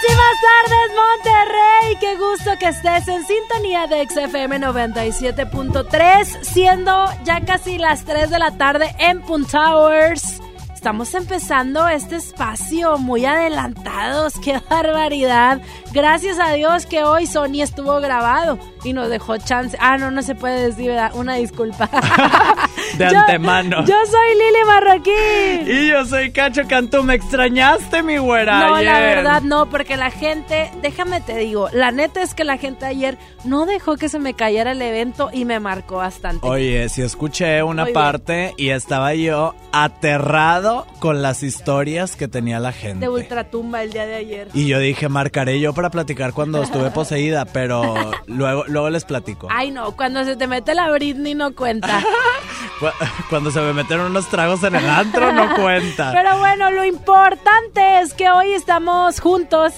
Buenísimas tardes, Monterrey. Qué gusto que estés en sintonía de XFM 97.3, siendo ya casi las 3 de la tarde en Punt Towers. Estamos empezando este espacio muy adelantados, qué barbaridad. Gracias a Dios que hoy Sony estuvo grabado y nos dejó chance. Ah, no, no se puede decir, ¿verdad? Una disculpa. de antemano. Yo soy Lili Marroquín. Y yo soy Cacho Cantú. ¿Me extrañaste, mi güera? No, ayer? la verdad no, porque la gente, déjame te digo, la neta es que la gente ayer no dejó que se me cayera el evento y me marcó bastante. Oye, si escuché una Muy parte y estaba yo aterrado con las historias que tenía la gente. De ultratumba el día de ayer. Y yo dije, marcaré yo para platicar cuando estuve poseída, pero luego, luego les platico. Ay, no, cuando se te mete la Britney no cuenta. Cu- Cuando se me metieron unos tragos en el antro, no cuenta. Pero bueno, lo importante es que hoy estamos juntos.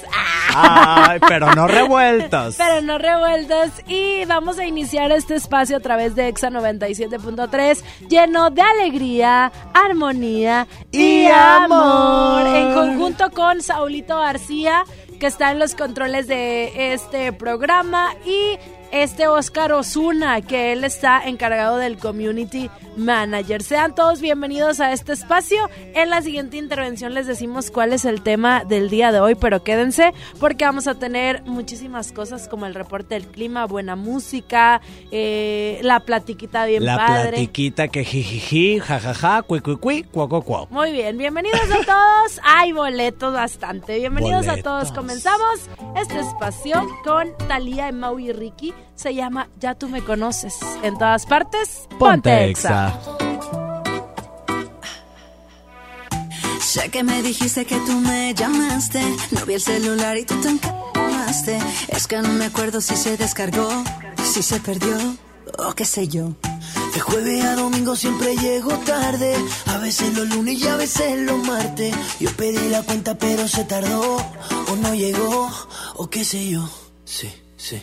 Ay, pero no revueltos. Pero no revueltos y vamos a iniciar este espacio a través de Exa 97.3 lleno de alegría, armonía y, Y amor. amor. En conjunto con Saulito García que está en los controles de este programa y este Oscar Osuna, que él está encargado del Community Manager. Sean todos bienvenidos a este espacio. En la siguiente intervención les decimos cuál es el tema del día de hoy, pero quédense porque vamos a tener muchísimas cosas como el reporte del clima, buena música, eh, la platiquita bien La padre. platiquita que jijiji, jajaja, cui cui cui, cuau cuau. Muy bien, bienvenidos a todos. Hay boletos bastante. Bienvenidos a todos. Comenzamos este espacio con Talía, Mau y Ricky. Se llama Ya tú me conoces. En todas partes, Ponte exa. Sé que me dijiste que tú me llamaste, no vi el celular y tú te encamaste. Es que no me acuerdo si se descargó, si se perdió o qué sé yo. De jueves a domingo siempre llego tarde. A veces los lunes y a veces los martes. Yo pedí la cuenta pero se tardó. O no llegó, o qué sé yo. Sí, sí.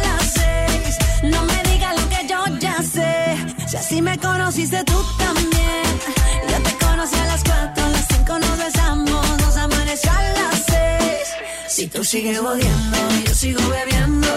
conociste tú también. Yo te conocí a las cuatro, a las cinco nos besamos, nos amaneció a las seis. Si tú sigues odiando, yo sigo bebiendo,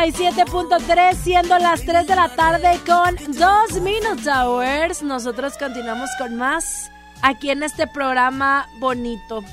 97.3, siendo las 3 de la tarde con 2 Minute Hours. Nosotros continuamos con más aquí en este programa bonito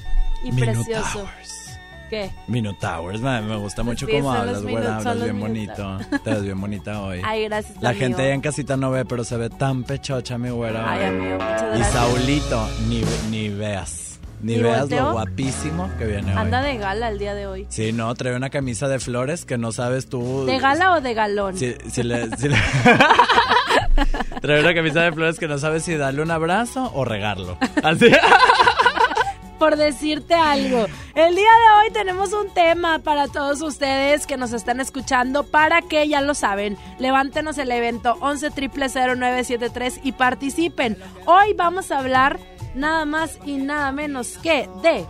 y precioso. Minotowers. ¿Qué? Minotowers, me, me gusta mucho Sí, cómo hablas, son Hablas bien bonito. Te ves bien bonita hoy. Ay, gracias. La amigo. gente allá en casita no ve, pero se ve tan pechocha, mi güera. Ay, amigo, muchas Y gracias. Saulito, ni, ni veas. Ni, ¿Ni veas volteo? lo guapísimo que viene Anda hoy. de gala el día de hoy. Sí, no, trae una camisa de flores que no sabes tú. ¿De gala o de galón? Si, si le, si le- Trae una camisa de flores que no sabes si darle un abrazo o regarlo. Así. por decirte algo. El día de hoy tenemos un tema para todos ustedes que nos están escuchando para que ya lo saben, levántenos el evento 11 973 y participen. Hoy vamos a hablar nada más y nada menos que de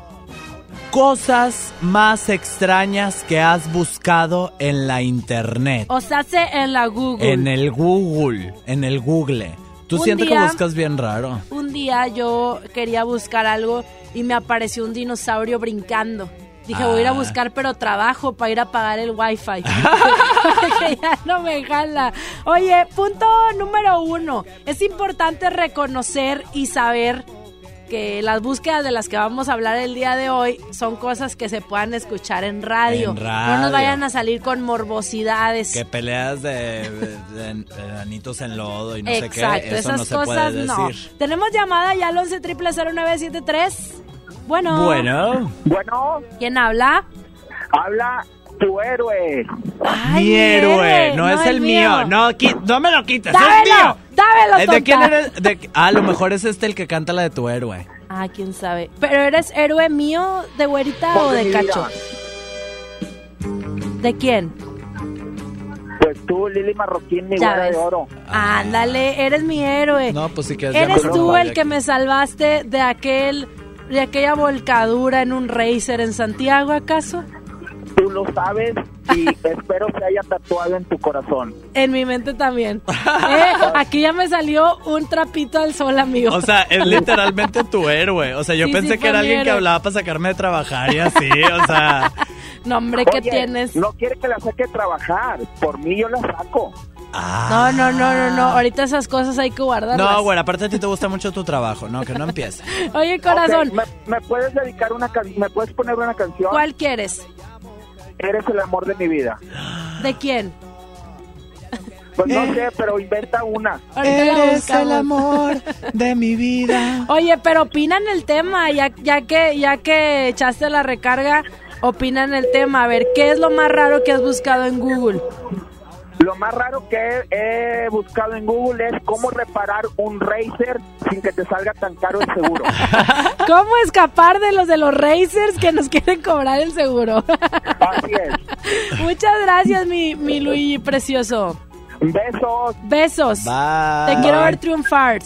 Cosas más extrañas que has buscado en la internet. o sea, se en la Google. En el Google. En el Google. Tú Un sientes día- que buscas bien raro. Un día yo quería buscar algo y me apareció un dinosaurio brincando. Dije, voy a ir a Ah. buscar, pero trabajo para ir a pagar el wifi. Porque ya no me jala. Oye, punto número uno. Es importante reconocer y saber que las búsquedas de las que vamos a hablar el día de hoy son cosas que se puedan escuchar en radio. En No radio. nos vayan a salir con morbosidades. Que peleas de, de, de anitos en lodo y no sé Exacto, qué. Eso esas no se cosas puede no. Tenemos llamada ya al 11 0973. Bueno. Bueno. Bueno, ¿Quién habla? habla tu héroe. Ay, mi héroe, no, es el mío. No, qui- no me lo quites, es Dámelo, mío. dámelo, ¿De tonta. quién eres? De- ah, a lo mejor es este el que canta la de tu héroe. Ah, quién sabe. ¿Pero eres héroe mío, de güerita o de cacho? vida. ¿De quién? Pues tú, Lili Marroquín, mi güera de oro. Ándale, eres mi héroe. No, pues sí que es ¿Eres tú el que me salvaste de aquel de aquella volcadura en un racer en Santiago, acaso? Tú lo sabes y espero se haya tatuado en tu corazón. En mi mente también. Eh, aquí ya me salió un trapito al sol, amigo. O sea, es literalmente tu héroe. O sea, yo Sí, pensé sí, que era alguien que hablaba para sacarme de trabajar y así. O sea, no, hombre, ¿qué Oye, tienes? No quiere que la saque a trabajar. Por mí yo la saco. No, no, no, no, no. Ahorita esas cosas hay que guardarlas. no, güey, aparte a ti te gusta mucho tu trabajo. No, que no empiece. Oye, corazón, ¿me, me puedes dedicar una can- ¿Me puedes poner una canción? ¿cuál quieres? Eres el amor de mi vida. ¿De quién? Pues Eh. no sé, pero inventa una. Eres el amor de mi vida. Oye, pero opinan el tema, ya, ya que ya que echaste la recarga, opinan el tema. A ver, ¿qué es lo más raro que has buscado en Google? Lo más raro que he, he buscado en Google es cómo reparar un Racer sin que te salga tan caro el seguro. ¿Cómo escapar de los de los racers que nos quieren cobrar el seguro? Así es. Muchas gracias, mi, mi Luigi precioso. Besos. Besos. Bye. Te quiero ver triunfar.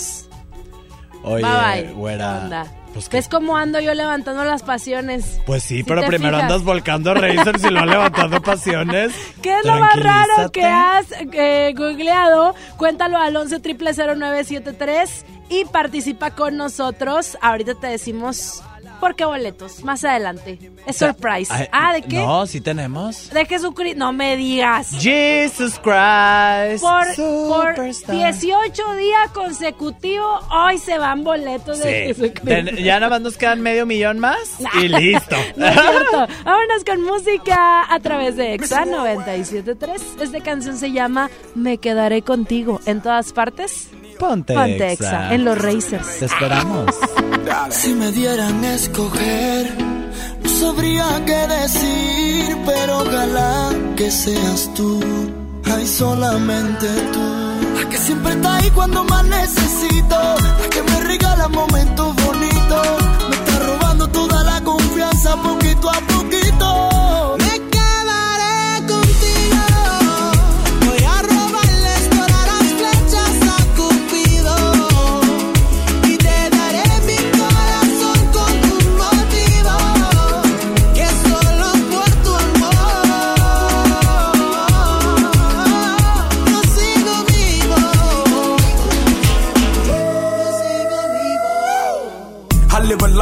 Oye, bye bye. güera. Pues, ¿Ves cómo ando yo levantando las pasiones? pues sí, Si pero primero fijas. andas volcando racers y luego levantando pasiones. ¿Qué es lo más raro que has eh, googleado? Cuéntalo al 11 0973 y participa con nosotros. Ahorita te decimos por qué boletos. Más adelante. Es surprise. Ay, ah, ¿de qué? No, sí tenemos. De Jesucristo. No me digas. Jesus Christ. Por, por Superstar. 18 días consecutivos, hoy se van boletos de Sí. Jesucristo. Ten- ya nada más nos quedan medio millón más y listo. No es cierto. Vámonos con música a través de EXA 973. Esta canción se llama Me quedaré contigo. En todas partes, Ponte, ponte Exa. EXA. En los Racers. Te esperamos. Si me dieran a escoger, no sabría qué decir, pero ojalá que seas tú, ay solamente tú. La que siempre está ahí cuando más necesito, la que me regala momentos bonitos, me está robando toda la confianza poquito a poquito.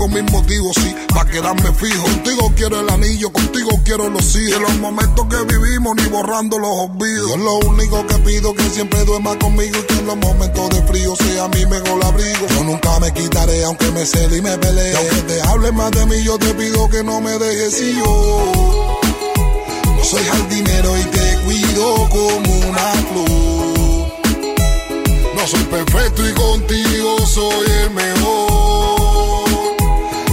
tengo mis motivos, sí, para quedarme fijo. Contigo quiero el anillo, contigo quiero los hijos. De los momentos que vivimos, ni borrando los olvidos. es lo único que pido, que siempre duerma conmigo y que en los momentos de frío sea mi mejor abrigo. Yo nunca me quitaré, aunque me cede y me pelee. aunque te hable más de mí, yo te pido que no me dejes y yo. No soy jardinero y te cuido como una flor no soy perfecto y contigo soy el mejor.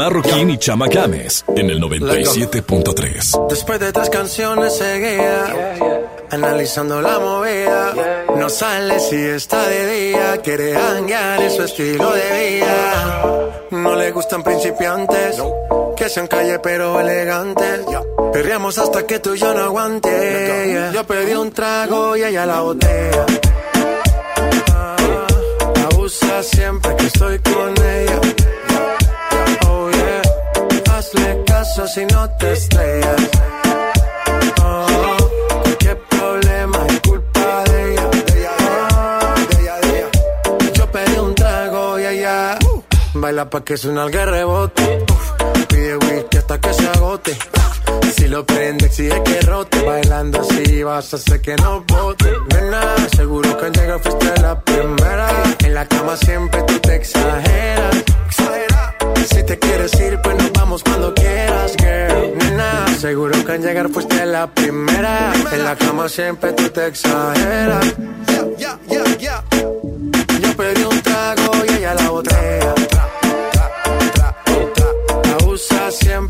Marroquín y Chama Games en el 97.3. Después de tres canciones seguía analizando la movida. No sale si está de día, quiere hanguear, es su estilo de vida. No le gustan principiantes, que sean calle pero elegantes. Perreamos hasta que tú y yo no aguante. Yo pedí un trago y ella la botella. abusa siempre que estoy con ella hazle caso si no te estrellas. Oh, qué problema es culpa de ella. De ella, de ella, Yo pedí un trago y ella baila pa' que suena el rebote. Pide whisky hasta que se agote. Si lo prende, exige que rote. Bailando así vas a hacer que no bote. Nena, seguro que al llegar fuiste la primera. En la cama siempre tú te exageras. Si te quieres ir, pues nos vamos cuando quieras, girl. Nena, seguro que al llegar fuiste la primera. En la cama siempre tú te exageras. Yo pedí un trago y ella la botella. La usa siempre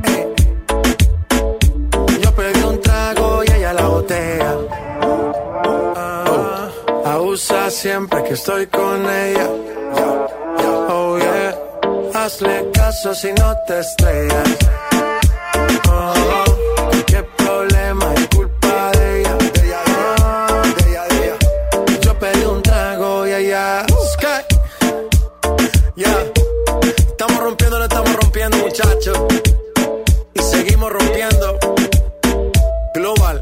Usa siempre que estoy con ella. Oh yeah, hazle caso si no te estrellas. Oh, qué problema es culpa de ella. De ella, Yo pedí un trago y ella. Sky. Yeah, estamos rompiendo, no estamos rompiendo, muchachos. Y seguimos rompiendo. Global.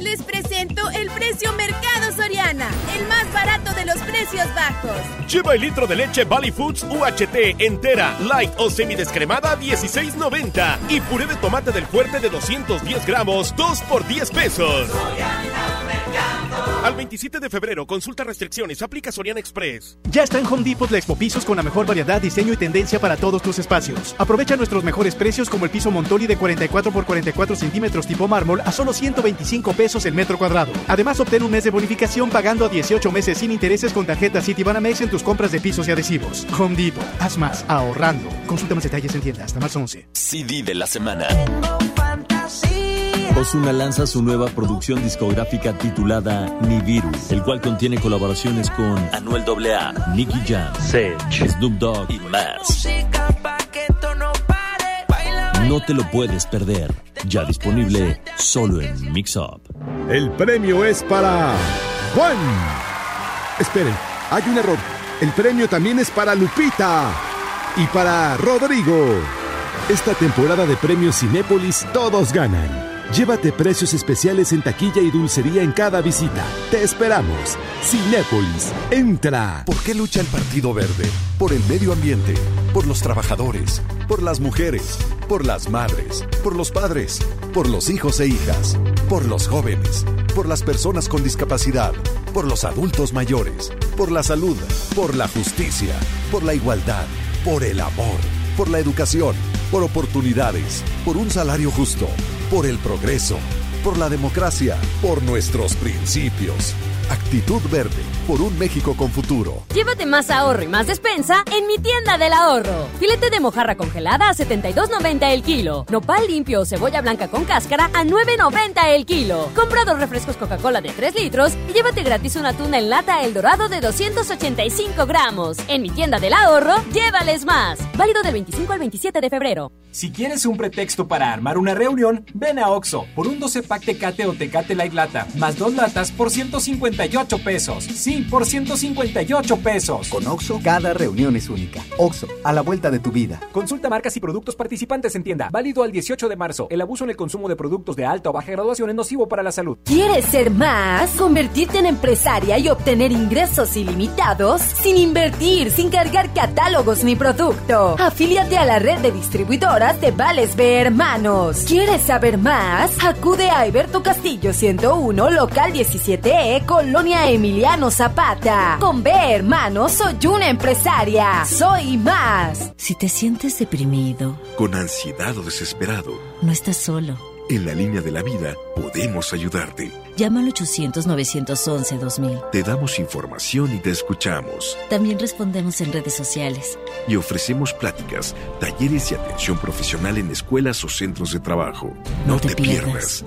Les presento el precio Mercado Soriana, el más barato de los precios bajos. Lleva el litro de leche Valley Foods UHT entera, light o semidescremada 16.90 y puré de tomate del fuerte de 210 gramos 2 por 10 pesos. Al 27 de febrero, consulta restricciones, aplica Soriana Express. Ya está en Home Depot la Expo Pisos con la mejor variedad, diseño y tendencia para todos tus espacios. Aprovecha nuestros mejores precios como el piso Montoli de 44 por 44 centímetros tipo mármol a solo 125 pesos el metro cuadrado. Además, obtén un mes de bonificación pagando a 18 meses sin intereses con tarjeta Citibanamex en tus compras de pisos y adhesivos. Home Depot, haz más, ahorrando. Consulta más detalles en tienda hasta marzo 11. CD de la semana. Ozuna lanza su nueva producción discográfica titulada Ni Virus, el cual contiene colaboraciones con Anuel AA, Nicky Jam, Sage, Snoop Dogg y más. No te lo puedes perder. Ya disponible solo en Mix Up. El premio es para Juan. Esperen, hay un error. El premio también es para Lupita y para Rodrigo. Esta temporada de premios Cinépolis todos ganan. Llévate precios especiales en taquilla y dulcería en cada visita. Te esperamos. Cinépolis, entra. ¿Por qué lucha el Partido Verde? Por el medio ambiente, por los trabajadores, por las mujeres, por las madres, por los padres, por los hijos e hijas, por los jóvenes, por las personas con discapacidad, por los adultos mayores, por la salud, por la justicia, por la igualdad, por el amor, por la educación, por oportunidades, por un salario justo, por el progreso, por la democracia, por nuestros principios. Actitud Verde, por un México con futuro. Llévate más ahorro y más despensa en mi tienda del ahorro. Filete de mojarra congelada a 72.90 el kilo. Nopal limpio o cebolla blanca con cáscara a 9.90 el kilo. Compra dos refrescos Coca-Cola de 3 litros y llévate gratis una tuna en lata El Dorado de 285 gramos. En mi tienda del ahorro, llévales más. Válido del 25 al 27 de febrero. Si quieres un pretexto para armar una reunión, ven a Oxo por un 12 pack Tecate o Tecate Light Lata, más dos latas por 158 pesos. Sí, por 158 pesos. Con Oxo, cada reunión es única. Oxo, a la vuelta de tu vida. Consulta marcas y productos participantes en tienda. Válido al 18 de marzo. El abuso en el consumo de productos de alta o baja graduación es nocivo para la salud. ¿Quieres ser más? ¿Convertirte en empresaria y obtener ingresos ilimitados? Sin invertir, sin cargar catálogos ni producto. Afíliate a la red de distribuidoras de Vales B Hermanos. ¿Quieres saber más? Acude a Alberto Castillo 101, local 17E, Colonia Emiliano Zapata. Con B Hermanos soy una empresaria. Soy más. Si te sientes deprimido, con ansiedad o desesperado, no estás solo. En la línea de la vida podemos ayudarte. Llama al 800-911-2000. Te damos información y te escuchamos. También respondemos en redes sociales. Y ofrecemos pláticas, talleres y atención profesional en escuelas o centros de trabajo. No, no te, te pierdas.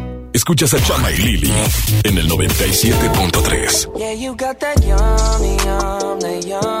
Escuchas a Chama y Lili en el 97.3. Yeah, you got that yummy, yum, that yummy, yum,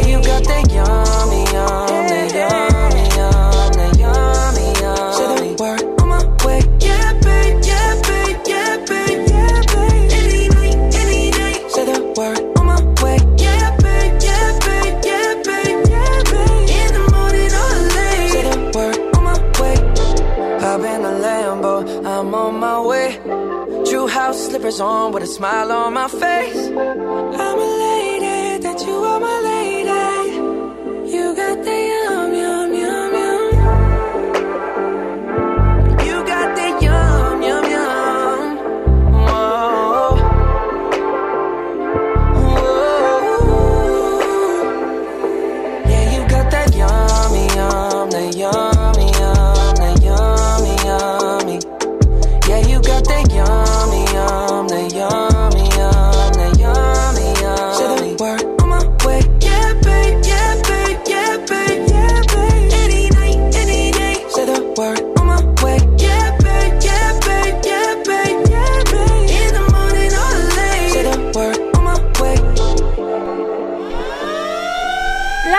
Yeah, you got that yummy, yummy, yum, that yummy, yum. Say the word on my way. Yeah, babe, yeah, babe, yeah, babe, yeah, babe. Any night, any. Say the word on my way. Yeah, babe, yeah, babe, yeah, babe, yeah, babe. In the morning or late. Say the word on my way. Hop in the Lambo, I'm on my way. True house slippers on with a smile on my face. I'm a lady, that you are my lady.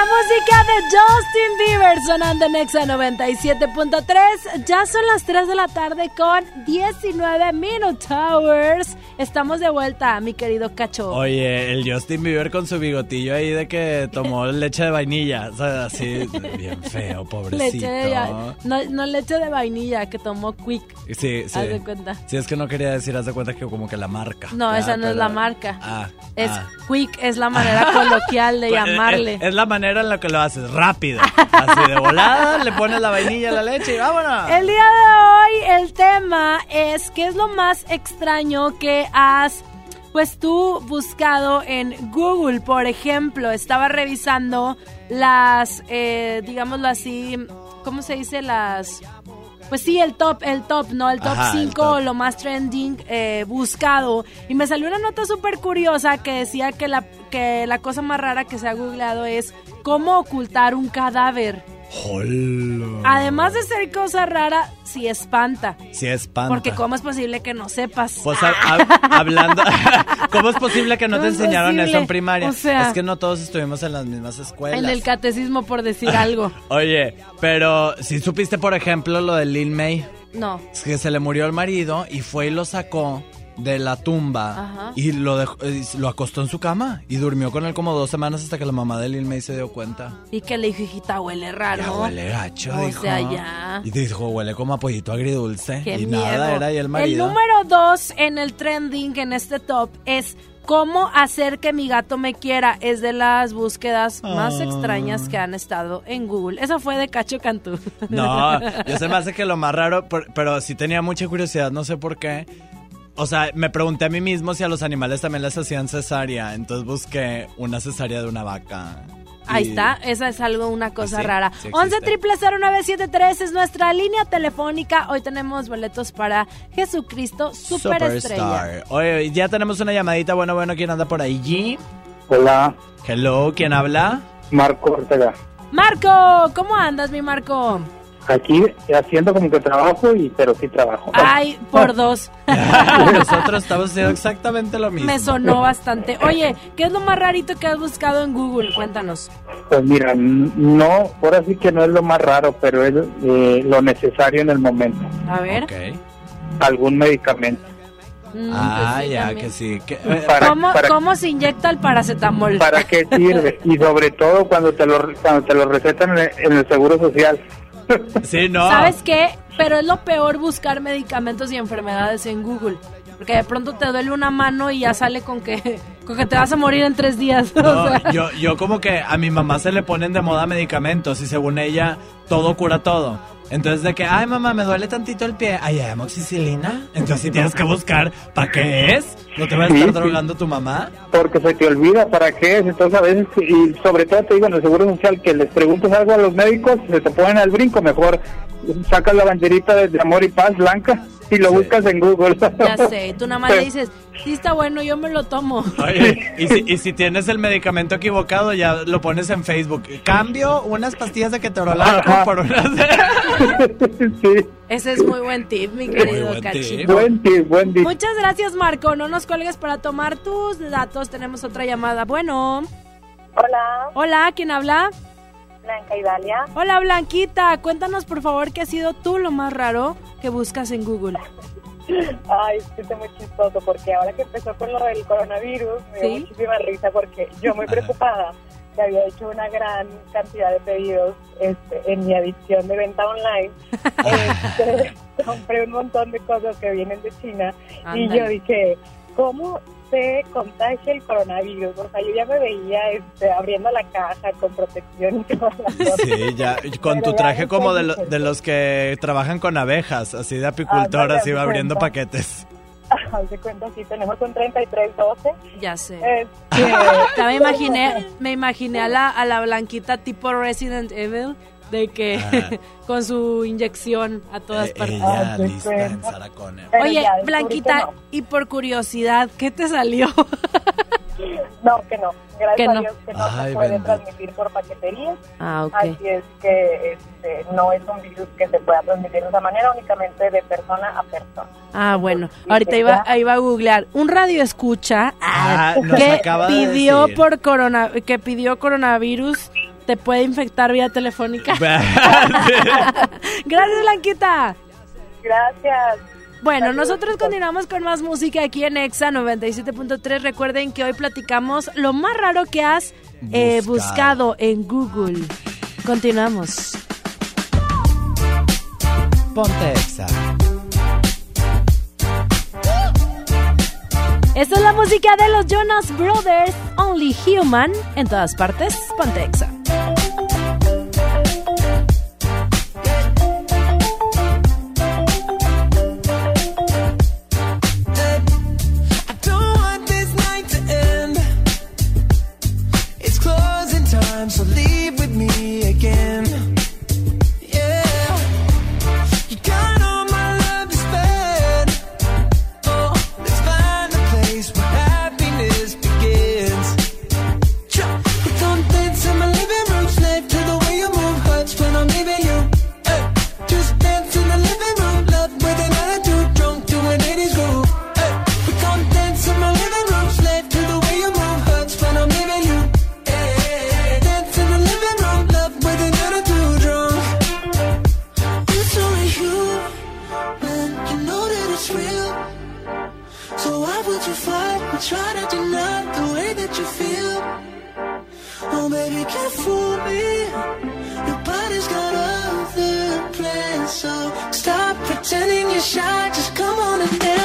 La música de Justin Bieber sonando en Exa 97.3. Ya son las 3 de la tarde con 19 Minute Towers. Estamos de vuelta, mi querido Cacho. Oye, el Justin Bieber con su bigotillo ahí de que tomó leche de vainilla. O sea, así, bien feo, pobrecito. Leche de, no, no leche de vainilla que tomó Quick. Sí, sí. Haz de cuenta. Sí, es que no quería decir, haz de cuenta que como que la marca. No, esa no es la marca. Ah, Es ah. Quick, es la manera coloquial de llamarle. Es, es la manera en la que lo haces, rápido. Así de volada, le pones la vainilla a la leche y vámonos. El día de hoy el tema es qué es lo más extraño que has pues tú buscado en Google, por ejemplo, estaba revisando las, eh, digámoslo así, ¿cómo se dice? Las... Pues sí, el top, el top, ¿no? El top Ajá, el 5, lo más trending eh, buscado. Y me salió una nota súper curiosa que decía que la, que la cosa más rara que se ha googleado es cómo ocultar un cadáver. Además de ser cosa rara, sí espanta. Sí, espanta. Porque ¿cómo es posible que no sepas? Pues hab- hab- hablando, ¿cómo es posible que no ¿Cómo te enseñaron eso en primaria? O sea- es que no todos estuvimos en las mismas escuelas. en el catecismo, por decir algo. Oye, pero si supiste, por ejemplo, lo de Lil May, No. es que se le murió el marido y fue y lo sacó de la tumba Ajá. y lo dejó- eh, lo acostó en su cama y durmió con él como dos semanas hasta que la mamá de Lil May se dio cuenta. Y que le dijo, hijita, huele raro. Ya huele gacho, O dijo. sea, ya. Y dijo, huele como a pollito agridulce. Qué y miedo. nada, era ahí el marido. número dos en el trending, en este top, es cómo hacer que mi gato me quiera. Es de las búsquedas más Ah. extrañas que han estado en Google. Eso fue de Cacho Cantú. No, yo se me hace que lo más raro, por- pero sí tenía mucha curiosidad, no sé por qué. O sea, me pregunté a mí mismo si a los animales también les hacían cesárea, entonces busqué una cesárea de una vaca. Ahí está, esa es algo, una cosa Sí, rara. sí existe. 11 triple 0973 es nuestra línea telefónica. Hoy tenemos boletos para Jesucristo Superestrella. Superstar. Oye, ya tenemos una llamadita, bueno, bueno, ¿quién anda por ahí? Hola, Hello, ¿quién habla? Marco Ortega. Marco, ¿cómo andas, mi Marco? Aquí haciendo como que trabajo, y pero sí trabajo. Ay, por dos. Nosotros estamos haciendo exactamente lo mismo. Me sonó bastante. Oye, ¿qué es lo más rarito que has buscado en Google? Cuéntanos. Pues mira, no, ahora sí que no es lo más raro, pero es eh, lo necesario en el momento. A ver. Algún medicamento. Mm, Ah, pues sí, ya, también. que sí. que- eh, Para- ¿Cómo, para- cómo se inyecta el paracetamol? ¿Para qué sirve? Y sobre todo cuando te lo, cuando te lo recetan en el, en el Seguro Social. Sí, no. ¿Sabes qué? Pero es lo peor buscar medicamentos y enfermedades en Google. Porque de pronto te duele una mano y ya sale con que, con que te vas a morir en tres días. O No, sea, yo, yo como que a mi mamá se le ponen de moda medicamentos y según ella todo cura todo. Entonces de que, ay mamá, me duele tantito el pie, ay, hay amoxicilina. Entonces si tienes que buscar, ¿para qué es? ¿No te va a estar sí. drogando tu mamá? Porque se te olvida para qué es. Entonces a veces, y sobre todo te digo en el Seguro Social, que les preguntes algo a los médicos, se te ponen al brinco, mejor sacas la banderita de, de amor y paz blanca y lo buscas en Google. ya sé. Y tú nada más le dices, sí está bueno, yo me lo tomo. Oye, y si, y si tienes el medicamento equivocado, ya lo pones en Facebook. Cambio unas pastillas de ketorolaco por unas... Ese es muy buen tip, mi querido buen Cachito. tip. Buen tip, buen tip. Muchas gracias, Marco. No nos cuelgues para tomar tus datos. Tenemos otra llamada. Bueno. Hola. Hola, ¿quién habla? Blanca y Dalia. Hola, Blanquita. Cuéntanos, por favor, qué ha sido tú lo más raro que buscas en Google. Ay, es muy chistoso porque ahora que empezó con lo del coronavirus me dio ¿Sí? muchísima risa porque yo muy preocupada que había hecho una gran cantidad de pedidos este, en mi adicción de venta online. Este, compré un montón de cosas que vienen de China y yo dije, ¿cómo se contagia el coronavirus? O sea, yo ya me veía este, abriendo la caja con protección y todas las cosas. Sí, ya, con tu traje como de, lo- de los que trabajan con abejas, así de apicultor, Ándale, así va abriendo cuenta. paquetes. Haz de cuenta, sí, tenemos un 3312. Ya sé. Este, Ya me imaginé, me imaginé a la, a la Blanquita tipo Resident Evil de que con su inyección a todas Eh, partes. ella lista en Sarah Connor. Pero Oye, ya Blanquita, no. y por curiosidad, ¿qué te salió? No, que no. Gracias Que a no. Dios que no Ay, se puede bendito. transmitir por paquetería. Ah, ok. Así es que este, no es un virus que se pueda transmitir de esa manera, únicamente de persona a persona. Ah, bueno. Ahorita iba, iba a googlear. Un radio escucha Ah, que de pidió decir. por corona, que pidió coronavirus te puede infectar vía telefónica. Gracias, Blanquita. Gracias. Bueno, nosotros continuamos con más música aquí en Exa 97.3. Recuerden que hoy platicamos lo más raro que has eh, Buscado. buscado en Google. Continuamos. Ponte exa. Esta es la música de los Jonas Brothers, Only Human, en todas partes. Ponte Can't fool me. Your body's got other plans, so stop pretending you're shy. Just come on and dance,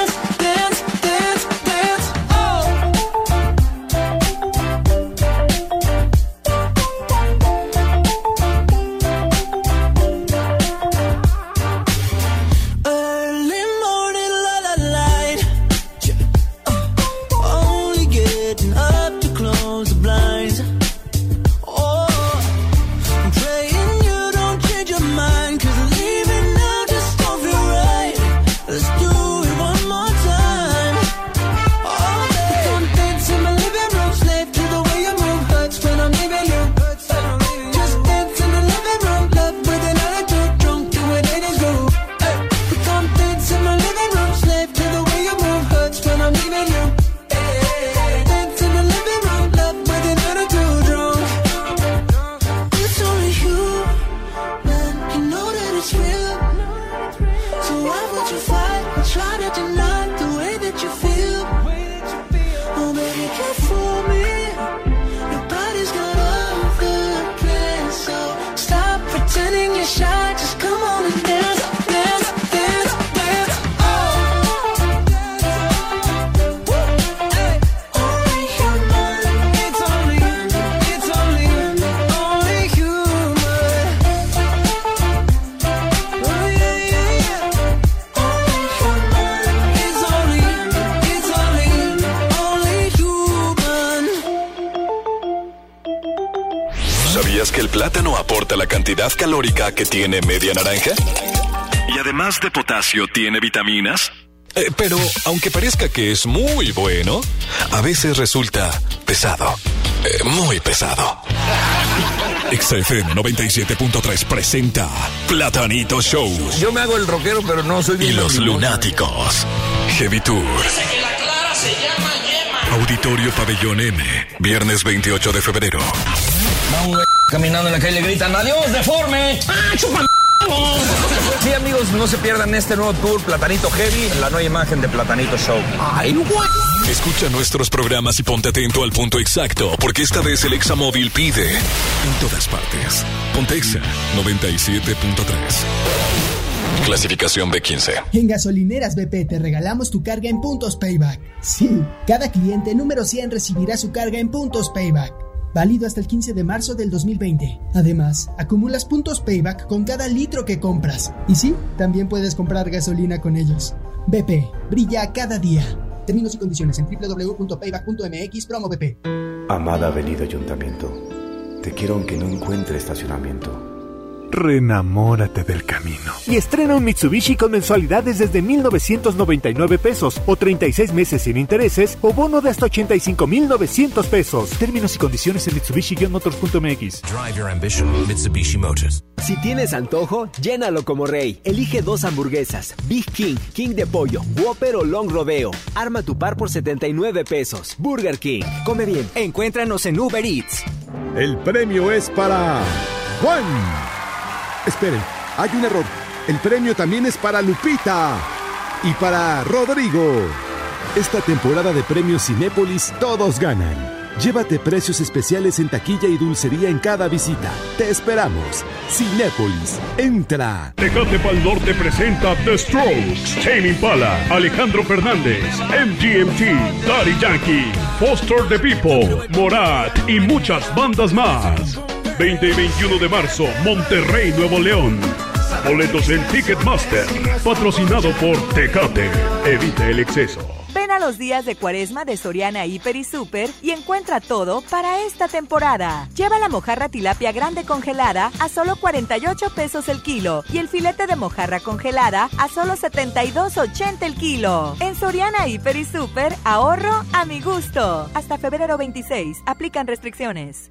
cantidad calórica que tiene media naranja? Y además de potasio, tiene vitaminas. Eh, pero aunque parezca que es muy bueno, a veces resulta pesado. Eh, muy pesado. XFM 97.3 presenta Platanito Show. Yo me hago el rockero, pero no soy Y los lunáticos. Heavy Tour. Auditorio Pabellón M. Viernes 28 de febrero. Caminando en la calle le gritan ¡Adiós, deforme! ¡Ah, chupa Sí, amigos, no se pierdan este nuevo tour Platanito Heavy, la nueva imagen de Platanito Show. ¡Ay, güey! Escucha nuestros programas y ponte atento al punto exacto, porque esta vez el Examóvil pide en todas partes. Pontexa 97.3. Clasificación B15. En gasolineras BP te regalamos tu carga en puntos payback. Sí, cada cliente número 100 recibirá su carga en puntos payback. Válido hasta el 15 de marzo del 2020. Además, acumulas puntos payback con cada litro que compras. Y sí, también puedes comprar gasolina con ellos. BP, brilla cada día. Términos y condiciones en www.payback.mx promo BP. Amada Avenida Ayuntamiento, te quiero aunque no encuentre estacionamiento. Renamórate del camino. Y estrena un Mitsubishi con mensualidades desde 1,999 pesos o 36 meses sin intereses o bono de hasta 85,900 pesos. Términos y condiciones en Mitsubishi-motors.mx. Drive your ambition, Mitsubishi Motors. Si tienes antojo, llénalo como rey. Elige dos hamburguesas, Big King, King de pollo, Whopper o Long Rodeo. Arma tu par por 79 pesos. Burger King. Come bien. Encuéntranos en Uber Eats. El premio es para Juan. Esperen, hay un error. El premio también es para Lupita y para Rodrigo. Esta temporada de premios Cinépolis todos ganan. Llévate precios especiales en taquilla y dulcería en cada visita. Te esperamos. Cinépolis, entra. Tecate Pal Norte presenta The Strokes, Tame Impala, Alejandro Fernández, MGMT, Daddy Yankee, Foster the People, Morat y muchas bandas más. 20 y 21 de marzo, Monterrey, Nuevo León. Boletos en Ticketmaster, patrocinado por Tecate. Evita el exceso. Ven a los días de cuaresma de Soriana Hiper y Super y encuentra todo para esta temporada. Lleva la mojarra tilapia grande congelada a solo 48 pesos el kilo y el filete de mojarra congelada a solo 72.80 el kilo. En Soriana Hiper y Super, ahorro a mi gusto. Hasta febrero 26, aplican restricciones.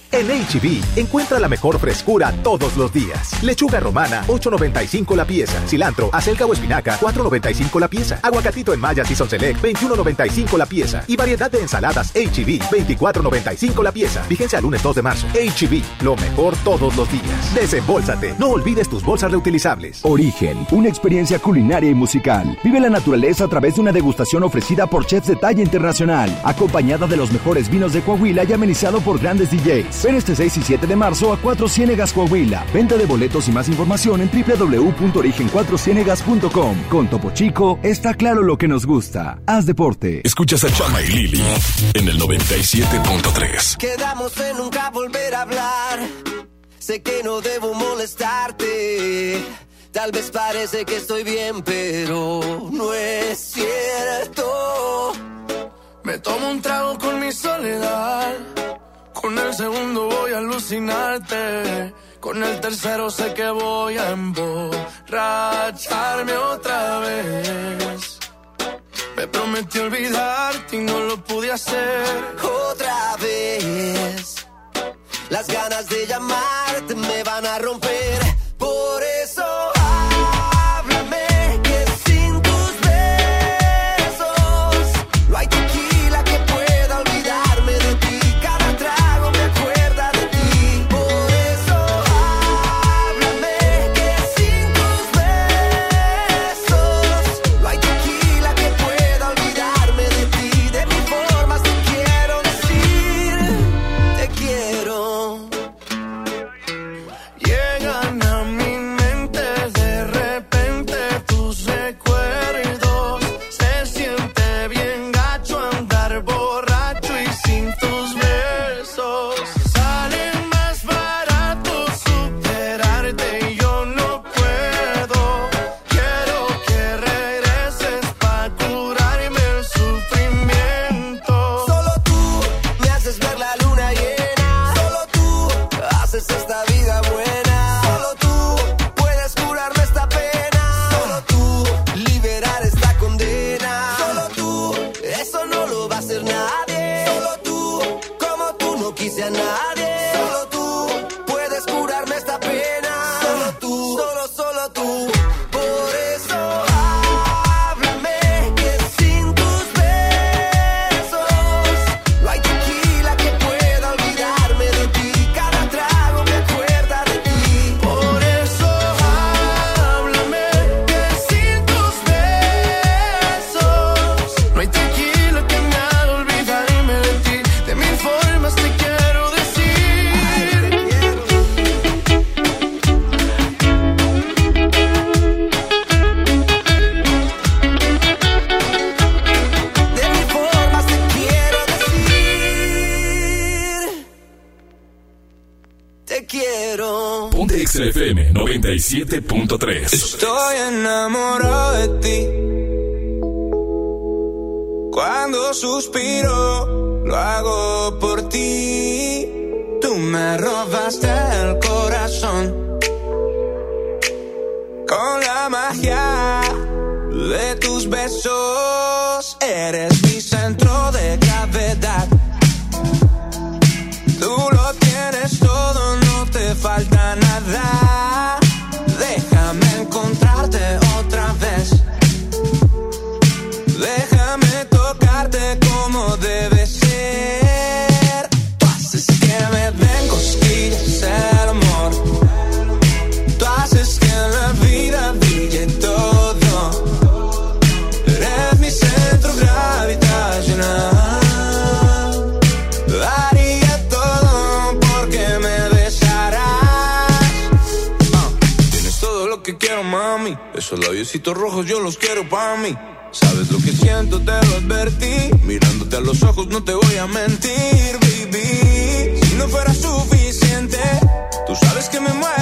En HB, encuentra la mejor frescura todos los días. Lechuga romana, 8.95 la pieza. Cilantro, acelga o espinaca, 4.95 la pieza. Aguacatito en Maya Season Select, 21.95 la pieza. Y variedad de ensaladas HB, 24.95 la pieza. Fíjense al lunes 2 de marzo. HB, lo mejor todos los días. Desembolsate. No olvides tus bolsas reutilizables. Origen, una experiencia culinaria y musical. Vive la naturaleza a través de una degustación ofrecida por chefs de talla internacional, acompañada de los mejores vinos de Coahuila y amenizado por grandes DJs. Ven este 6 y 7 de marzo a Cuatro Ciénegas Coahuila. Venta de boletos y más información en www.origen4cienegas.com. Con Topo Chico está claro lo que nos gusta. Haz deporte. Escuchas a Chama y Lili en el 97.3. Quedamos en nunca volver a hablar. Sé que no debo molestarte. Tal vez parece que estoy bien, pero no es cierto. Me tomo un trago con mi soledad con el segundo voy a alucinarte. Con el tercero sé que voy a emborracharme otra vez. Me prometí olvidarte y no lo pude hacer. Otra vez. Las ganas de llamarte me van a romper. quiero. Ponte XFM 97.3. Estoy enamorado de ti. Cuando suspiro, lo hago por ti. Tú me robaste el corazón. Con la magia de tus besos eres Besitos rojos yo los quiero para mí. Sabes lo que siento, te lo advertí. Mirándote a los ojos no te voy a mentir, baby. Si no fuera suficiente, tú sabes que me muero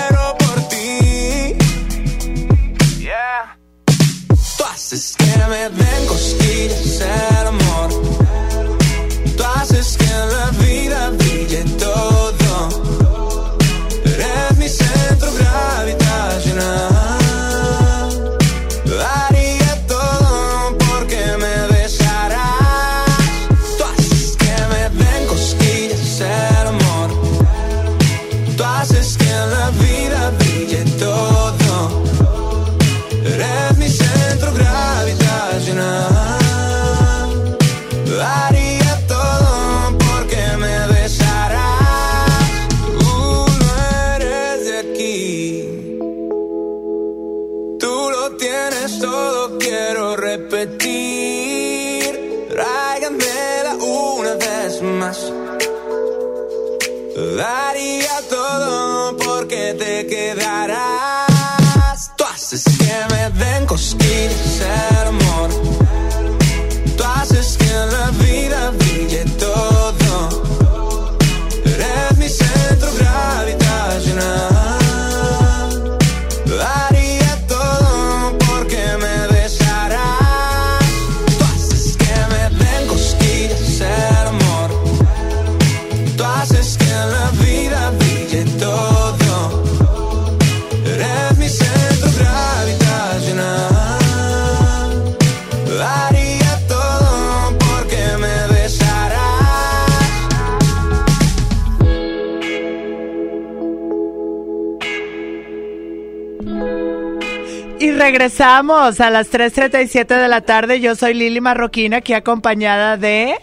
regresamos a las 3.37 de la tarde. Yo soy Lili Marroquina, aquí acompañada de...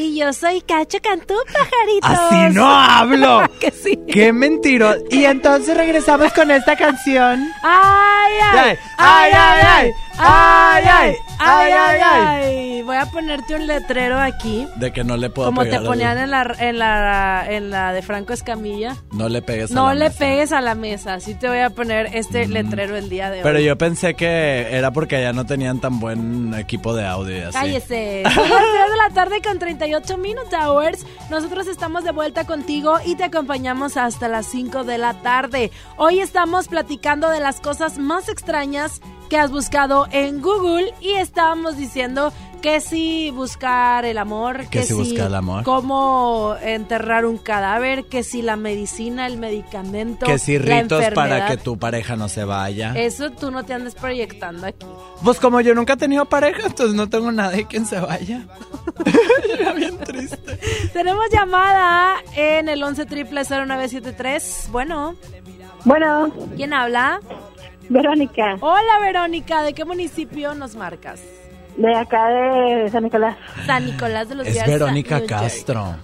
Y yo soy Cacho Cantú, pajarito. Así no hablo. que sí. Qué mentiro. Y entonces regresamos con esta canción. Ay, ay, ay, ay, ay, ay, ay, ay, ay, ay! Ay, Voy a ponerte un letrero aquí. De que no le puedo Como te ponían en la, en la, en la de Franco Escamilla. No le pegues. No le pegues a la mesa. Así te voy a poner este letrero el día de hoy. Pero yo pensé que era porque ya no tenían tan buen equipo de audio. Cállese. Las de la tarde con 30 38 Minute Hours. Nosotros estamos de vuelta contigo y te acompañamos hasta las 5 de la tarde. Hoy estamos platicando de las cosas más extrañas que has buscado en Google y estábamos diciendo que si buscar el amor, Que si buscar el amor. cómo enterrar un cadáver, que si la medicina, el medicamento, Que si la ritos para que tu pareja no se vaya. Eso tú no te andes proyectando aquí. Pues como yo nunca he tenido pareja, entonces no tengo nadie quien se vaya. Tenemos llamada en el 11 triple 0973. Bueno. Bueno. ¿Quién habla? Verónica. Hola, Verónica. ¿De qué municipio nos marcas? De acá de San Nicolás. San Nicolás de los Es Garza, Verónica New. Castro.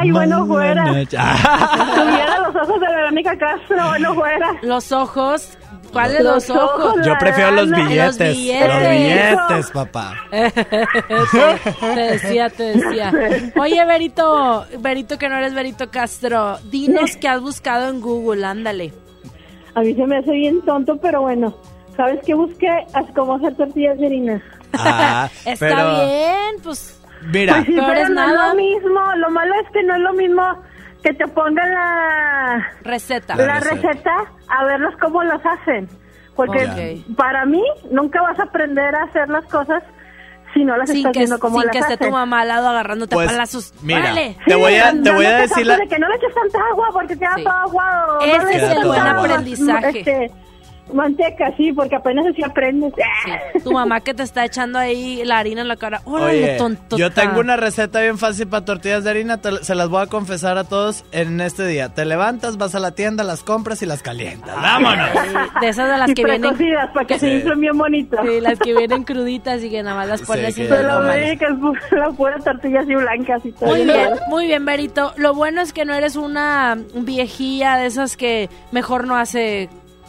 Ay, bueno fuera. Tuviera los ojos de Verónica Castro, bueno fuera. Los ojos. ¿Cuáles los, ojos? Yo prefiero los billetes. Los billetes. Los billetes, papá. te, te decía, te decía. Oye, Verito, Verito que no eres Verito Castro, dinos qué has buscado en Google, ándale. A mí se me hace bien tonto, pero bueno. ¿Sabes qué busqué? Haz cómo hacer tortillas de harina. Ah, Está pero- bien, pues. Mira. Pues sí, pero es no nada. es lo mismo. Lo malo es que no es lo mismo que te pongan la receta. La, La receta. receta. a verlos cómo las hacen. Porque Ok. para mí nunca vas a aprender a hacer las cosas si no las Sin estás que, viendo cómo sin las que esté hacen. tu mamá al lado agarrándote Pues, a palazos. mira, Órale. te voy a- te voy a decir la- de que no le eches tanta agua porque queda Sí. todo aguado. Ese no es el buen agua, aprendizaje. Este, manteca, sí, porque apenas así aprendes. Tu mamá que te está echando ahí la harina en la cara. Órale, Oye, tonto. yo tengo una receta bien fácil para tortillas de harina, te- se las voy a confesar a todos en este día. Te levantas, vas a la tienda, las compras y las calientas. ¡Vámonos! De esas de las Y que vienen. para que se bien bonitas. Sí, las que vienen cruditas y que nada más las pones Sí, sin que Pero que es la pura tortilla así blancas y todo. Muy bien, muy bien, Berito. Lo bueno es que no eres una viejilla de esas que mejor no hace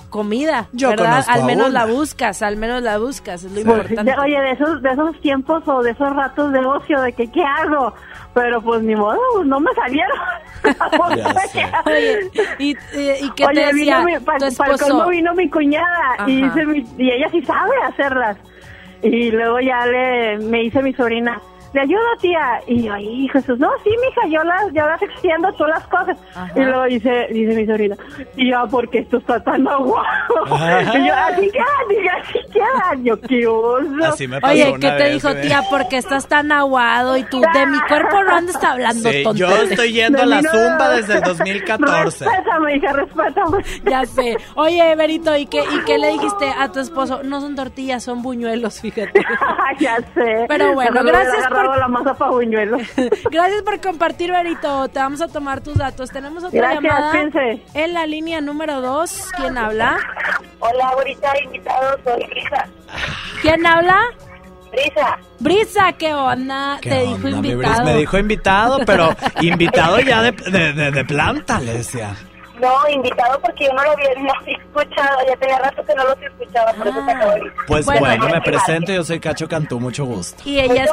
comida, Yo ¿verdad? conozco Al a menos una. la buscas, al menos la buscas, es lo importante. oye, de esos, de esos tiempos o de esos ratos de ocio, de que qué hago, pero pues ni modo, pues, no me salieron. Oye, ¿y, y, y qué Oye, te decía vino mi, pa- tu para el esposo? colmo vino mi cuñada y, hice mi- y ella sí sabe hacerlas. Y luego ya le me dice mi sobrina, ¿le ayudo tía? Y yo, ay, Jesús, no, sí, mija, yo las, yo las extiendo, tú las coges. Y luego dice, dice mi sobrina, y yo, porque esto está tan aguado. y yo, así quedan, diga, así quedan. Yo, qué oso. Así me pasó Oye, ¿qué te dijo tía? Porque estás tan aguado y tú de mi cuerpo no andas hablando Sí, tonto. yo estoy yendo a la zumba desde el 2014. Respétame, hija, respétame. Ya sé. Oye, Berito, ¿y qué, ¿y qué le dijiste a tu esposo? No son tortillas, son buñuelos, fíjate. ya sé. Pero bueno, hubiera gracias por, la masa pa' buñuelos. gracias por compartir, Berito. Te vamos a tomar tus datos. Tenemos otra Gracias, llamada en la línea número 2. ¿Quién habla? Hola, ahorita invitado, soy Brisa. ¿Quién habla? Brisa. Brisa, ¿qué onda? ¿Qué Te dijo onda, invitado. Me dijo invitado, pero invitado ya de, de, de- de planta, le decía. No, invitado porque yo no lo había no había escuchado, ya tenía rato que no los escuchaba, por eso te acabo de Pues Bueno. bueno, me presento, yo soy Cacho Cantú, mucho gusto. Y ella es,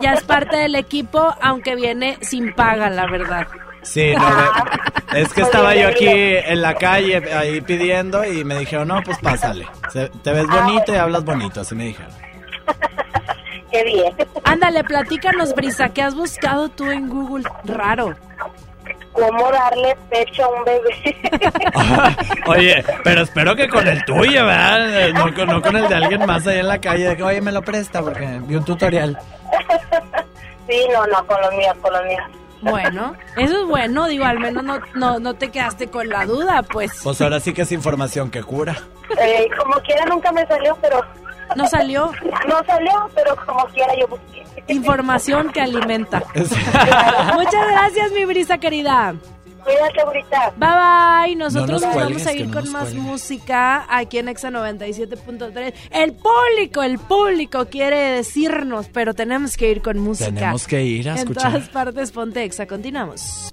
ya es parte del equipo, aunque viene sin paga, la verdad. Sí, no, es que estaba yo aquí en la calle ahí pidiendo y me dijeron, no, pues pásale. Se- te ves bonito y hablas bonito, así me dijeron. Qué bien. Ándale, platícanos, Brisa, ¿qué has buscado tú en Google? Raro. ¿Cómo darle pecho a un bebé? Oye, pero espero que con el tuyo, ¿verdad? No, con- no con el de alguien más ahí en la calle. De que, oye, me lo presta porque vi un tutorial. sí, no, no, con los míos, con los míos. Bueno, eso es bueno, digo, al menos no, no, no te quedaste con la duda, pues. Pues ahora sí que es información que cura. Eh, como quiera nunca me salió, pero... ¿No salió? No salió, pero como quiera yo busqué. Información que alimenta. Muchas gracias, mi brisa querida. Cuídate, ahorita. Bye bye. Nosotros No nos vamos a ir no con más música aquí en Exa 97.3. El público, el público quiere decirnos, pero tenemos que ir con música. Tenemos que ir a En escuchar. todas partes, ponte Exa. Continuamos.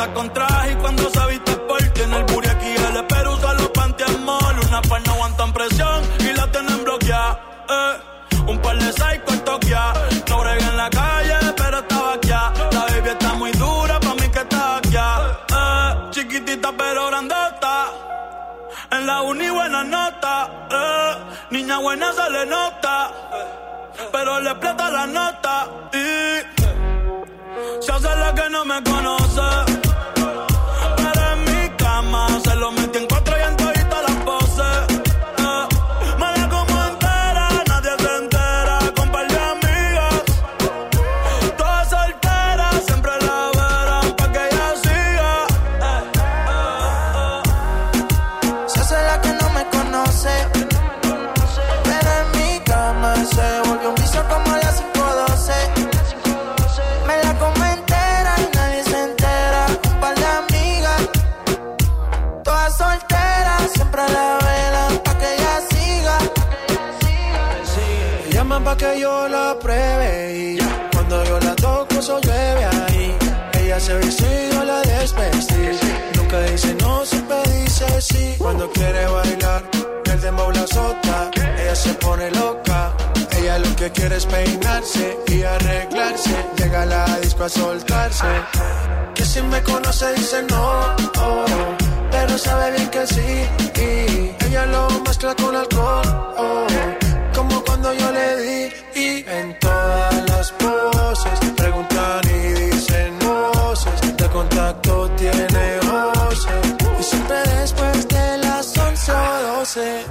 Con traje y cuando se viste por tiene el booty aquí, el pero usa los pantiamol. Una par no aguantan presión y la tienen bloqueada. Eh, un par de psycho en Tokia. No bregué en la calle, pero estaba aquí. La baby está muy dura, pa' mí que está aquí. Eh, chiquitita pero grandota. En la uni buena nota, eh. niña buena se le nota, pero le explota la nota y se hace la que no me conoce. Yo la pruebe y cuando yo la toco eso llueve ahí. Ella se viste y la desvestí. Nunca dice no, siempre dice sí. Cuando quiere bailar, el dembow la azota. Ella se pone loca. Ella lo que quiere es peinarse y arreglarse. Llega a la disco a soltarse. Que si me conoce dice no, oh, pero sabe bien que sí. Y ella lo mezcla con alcohol, oh, cuando yo le di. Y en todas las poses preguntan y dicen voces. De contacto tiene voces. Y siempre después de las 11 o 12.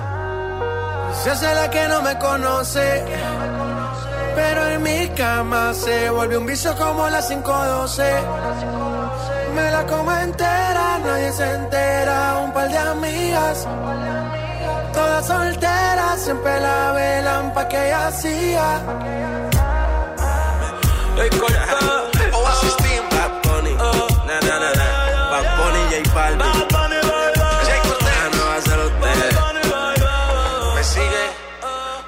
Se hace la que no me conoce. Pero en mi cama se volvió un vicio como las 512. Me la como entera, nadie se entera. Un par de amigas, todas solteras, siempre la velan pa' que ella siga. Oasis Team, Bad Bunny. Na, na, na, na. Bad Bunny, J Balvin. ¿Me sigue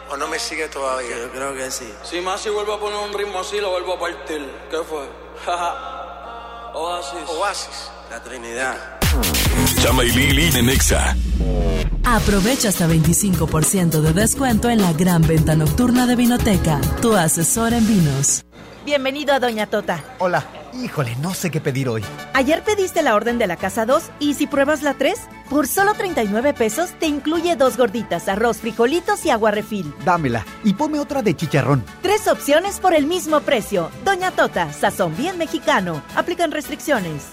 o no me sigue todavía? Yo creo que sí. Si más si vuelvo a poner un ritmo así, lo vuelvo a partir. ¿Qué fue? Oasis. Oasis, la Trinidad. Chama y Lili en Exa. Aprovecha hasta 25% de descuento en la gran venta nocturna de Vinoteca, tu asesor en vinos. Bienvenido a Doña Tota. Hola. Híjole, no sé qué pedir hoy. Ayer pediste la orden de la casa 2 y si pruebas la 3, por solo 39 pesos te incluye dos gorditas, arroz, frijolitos y agua refil. Dámela y ponme otra de chicharrón. Tres opciones por el mismo precio. Doña Tota, sazón bien mexicano. Aplican restricciones.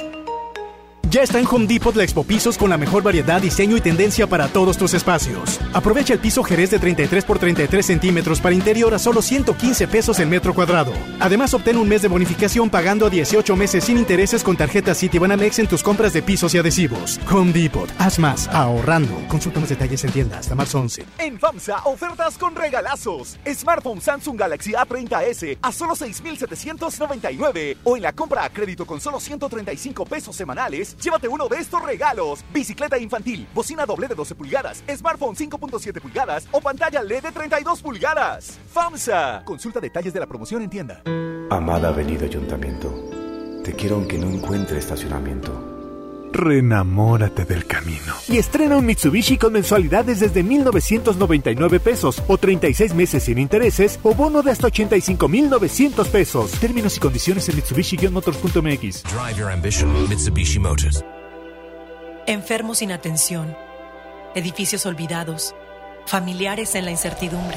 Ya está en Home Depot la Expo Pisos con la mejor variedad, diseño y tendencia para todos tus espacios. Aprovecha el piso Jerez de 33 por 33 centímetros para interior a solo 115 pesos el metro cuadrado. Además, obtén un mes de bonificación pagando a 18 meses sin intereses con tarjeta Citibanamex en tus compras de pisos y adhesivos. Home Depot, haz más ahorrando. Consulta más detalles en tienda hasta marzo 11. En FAMSA, ofertas con regalazos. Smartphone Samsung Galaxy A30s a solo 6,799. O en la compra a crédito con solo 135 pesos semanales, llévate uno de estos regalos. Bicicleta infantil, bocina doble de 12 pulgadas, smartphone 5.7 pulgadas o pantalla LED de 32 pulgadas. FAMSA. Consulta detalles de la promoción en tienda. Amada Avenida Ayuntamiento, te quiero aunque no encuentre estacionamiento. Renamórate del camino. Y estrena un Mitsubishi con mensualidades desde 1,999 pesos o 36 meses sin intereses o bono de hasta 85,900 pesos. Términos y condiciones en Mitsubishi-motors.mx. Drive your ambition, Mitsubishi Motors. Enfermos sin atención, edificios olvidados, familiares en la incertidumbre.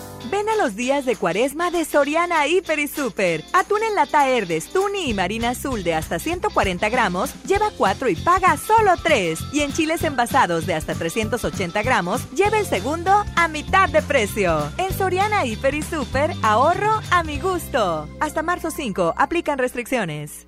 Ven a los días de cuaresma de Soriana Hiper y Super. Atún en lata Herdes, Tuni y Marina Azul de hasta 140 gramos, lleva 4 y paga solo 3. Y en chiles envasados de hasta 380 gramos, lleva el segundo a mitad de precio. En Soriana Hiper y Super, ahorro a mi gusto. Hasta marzo 5, aplican restricciones.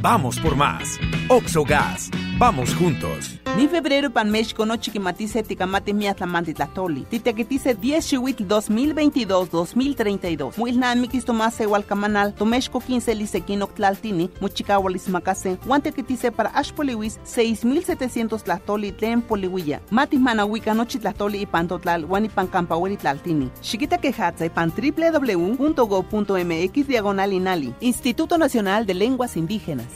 Vamos por más. Oxogas. Vamos juntos. Ni febrero pan México no chiquimatice ticamate miatlamante tlatoli. Titequitice 10 chihuitl 2022-2032. Muilnan mikis tomase camanal. Tomexco 15 lisequino tlaltini. Muchicahualis macase. Guantequitice para ashpoliwis 6700 tlatoli tlen poliwilla. Matis manahuica nochi tlatoli y pantotlal. Guanipan campahueli tlaltini. Chiquita quejatza y pan www.go.mx diagonal inali. Instituto Nacional de Lenguas Indígenas.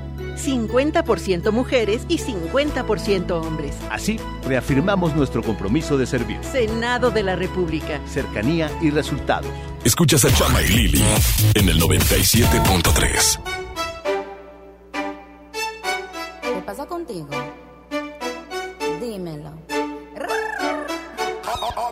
50% mujeres y 50% hombres. Así, reafirmamos nuestro compromiso de servir. Senado de la República. Cercanía y resultados. Escuchas a Chama y Lili en el 97.3. ¿Qué pasa contigo?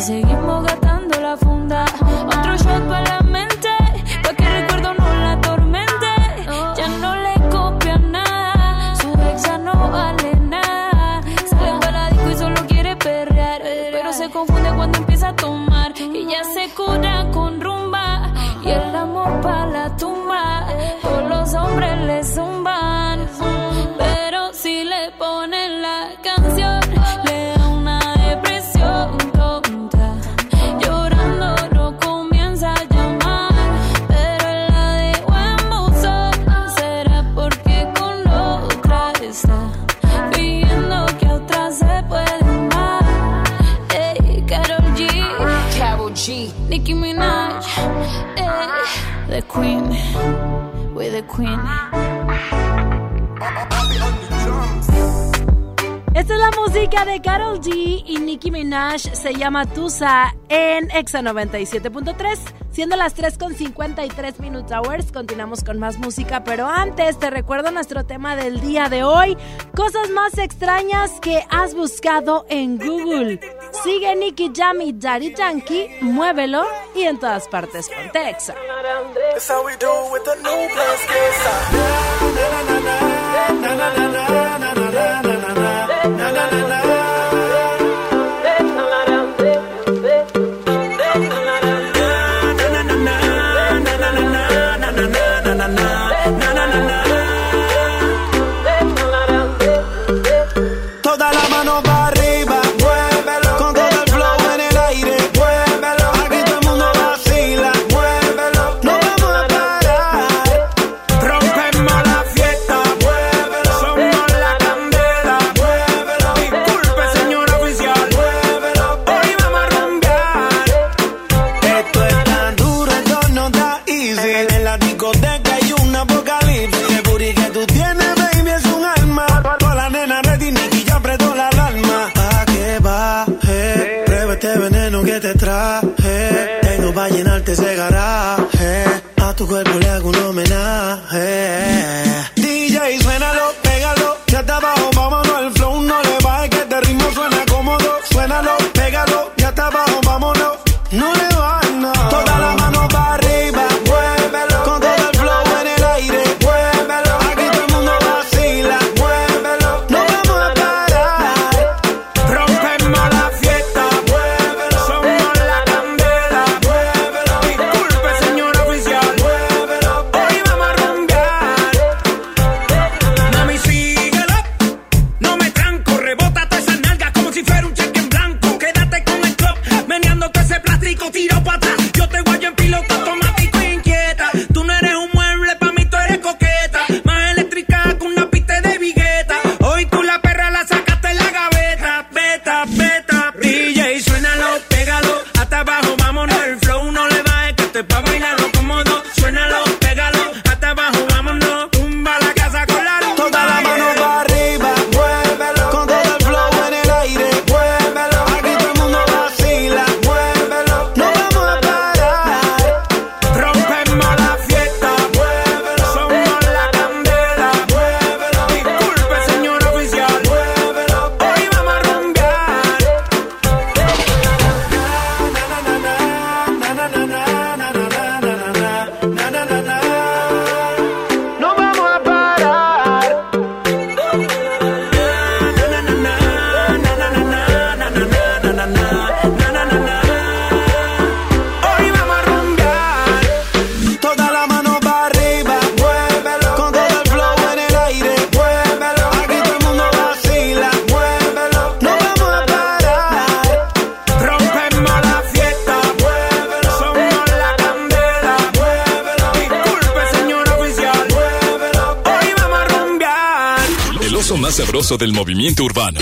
seguimos gastando Minaj. Eh, the queen, we're the queen. Esta es la música de Carol G y Nicki Minaj. Se llama Tusa en Exa 97.3. Siendo las 3 con 53 Minute Hours, continuamos con más música. Pero antes te recuerdo nuestro tema del día de hoy: cosas más extrañas que has buscado en Google. Sigue Nicky Jam y Daddy Yankee, muévelo y en todas partes con Exa.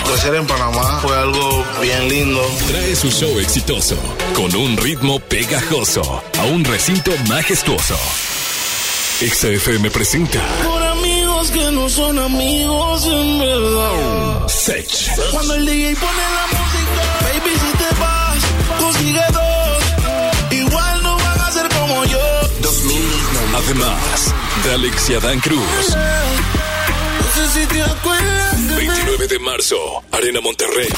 Crecer en Panamá fue algo bien lindo. Trae su show exitoso con un ritmo pegajoso a un recinto majestuoso. XFM presenta Por amigos que no son amigos en verdad. Sech. Cuando el DJ pone la música, baby, si te vas, consigue dos. Igual no van a ser como yo. Además de Alex y Adán Cruz. No sé si te acuerdas. 29 de marzo, Arena Monterrey.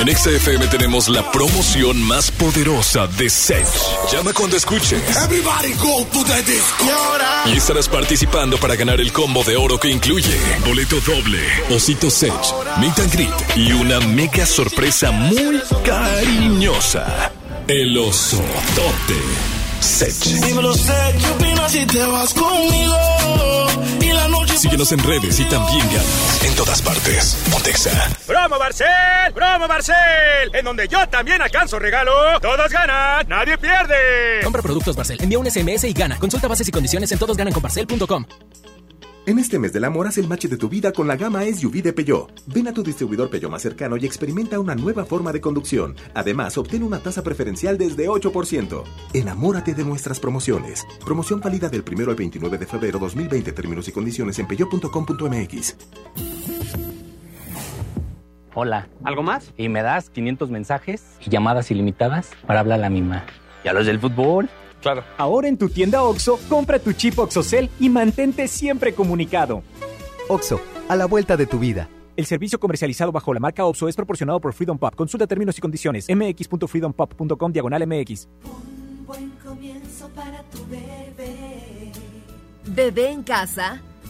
En XFM tenemos la promoción más poderosa de Sech. Llama cuando escuches. Everybody go to the disco. Y estarás participando para ganar el combo de oro que incluye boleto doble, osito Sech, meet and greet y una mega sorpresa muy cariñosa. El oso tote Sech. dímelo, sé, ¿qué opinas si te vas conmigo? Y la noche Síguenos en redes y también ganas en todas partes. Pontexa. ¡Promo Barcel! ¡Promo Barcel! En donde yo también alcanzo regalo. Todos ganan, nadie pierde. Compra productos Barcel, envía un SMS y gana. Consulta bases y condiciones en todosgananconbarcel.com. En este mes del amor, haz el match de tu vida con la gama SUV de Peugeot. Ven a tu distribuidor Peugeot más cercano y experimenta una nueva forma de conducción. Además, obtén una tasa preferencial desde 8%. Enamórate de nuestras promociones. Promoción válida del 1 al 29 de febrero 2020. Términos y condiciones en peugeot.com.mx. Hola. ¿Algo más? Y me das 500 mensajes y llamadas ilimitadas para hablar a la misma. ¿Y a los del fútbol? Claro. Ahora en tu tienda OXO, compra tu chip OXOCEL y mantente siempre comunicado. OXO, a la vuelta de tu vida. El servicio comercializado bajo la marca OXO es proporcionado por Freedom Pop. Consulta términos y condiciones. mx.freedompop.com diagonal mx. Un buen comienzo para tu bebé. Bebé en casa.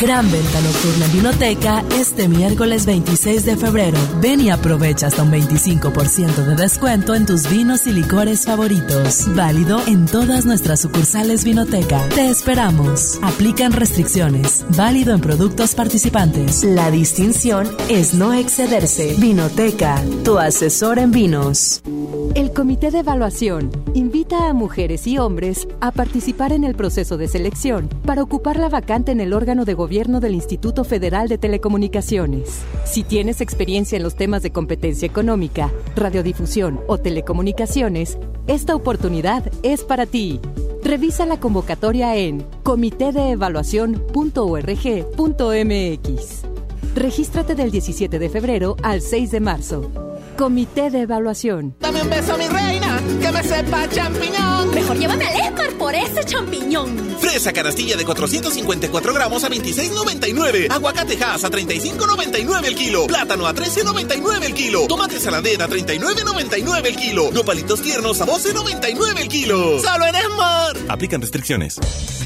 Gran venta nocturna en Vinoteca este miércoles 26 de febrero. Ven y aprovecha hasta un 25% de descuento en tus vinos y licores favoritos. Válido en todas nuestras sucursales Vinoteca. Te esperamos. Aplican restricciones. Válido en productos participantes. La distinción es no excederse. Vinoteca, tu asesor en vinos. El Comité de Evaluación invita a mujeres y hombres a participar en el proceso de selección para ocupar la vacante en el órgano de gobierno del Instituto Federal de Telecomunicaciones. Si tienes experiencia en los temas de competencia económica, radiodifusión o telecomunicaciones, esta oportunidad es para ti. Revisa la convocatoria en comitedeevaluación.org.mx. Regístrate del 17 de febrero al 6 de marzo. Comité de Evaluación. Dame un beso, mi que me sepa champiñón. Mejor llévame al Esmar por ese champiñón. Fresa canastilla de 454 gramos a 26,99. Aguacate Hass a 35,99 el kilo. Plátano a 13,99 el kilo. Tomate saladera a 39,99 el kilo. Nopalitos tiernos a 12,99 el kilo. ¡Solo en Esmar! Aplican restricciones.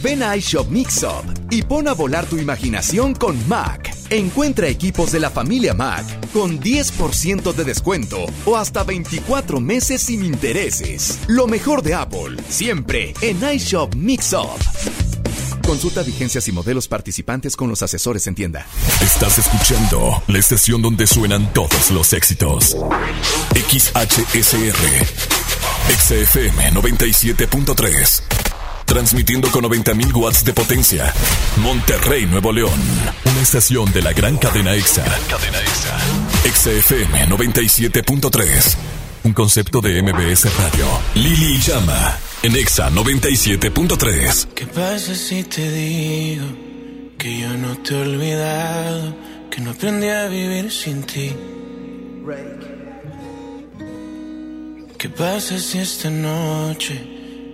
Ven a iShop Mix Up y pon a volar tu imaginación con Mac. Encuentra equipos de la familia Mac con 10% de descuento o hasta 24 meses sin intereses. Lo mejor de Apple, siempre en iShop Mix Up. Consulta vigencias y modelos participantes con los asesores en tienda. Estás escuchando la estación donde suenan todos los éxitos. XHSR. XFM 97.3. Transmitiendo con 90.000 watts de potencia. Monterrey, Nuevo León. Una estación de la gran cadena EXA. Gran cadena EXA. XFM 97.3. Un concepto de MBS Radio. Lili Llama. En EXA 97.3. ¿Qué pasa si te digo que yo no te he olvidado? Que no aprendí a vivir sin ti. ¿Qué pasa si esta noche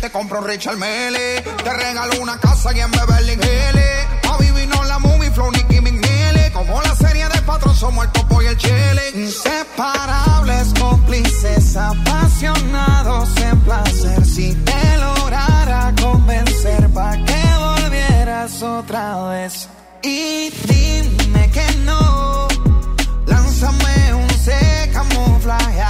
Te compro Richard Mele. Te regalo una casa y en Beverly Hills. A vivir no la movie, flow, Nicky McNeely. Como la serie de patrón, somos el topo y el chile. Inseparables, cómplices, apasionados en placer. Si te lograra convencer, pa' que volvieras otra vez. Y dime que no. Lánzame un C camuflajeado.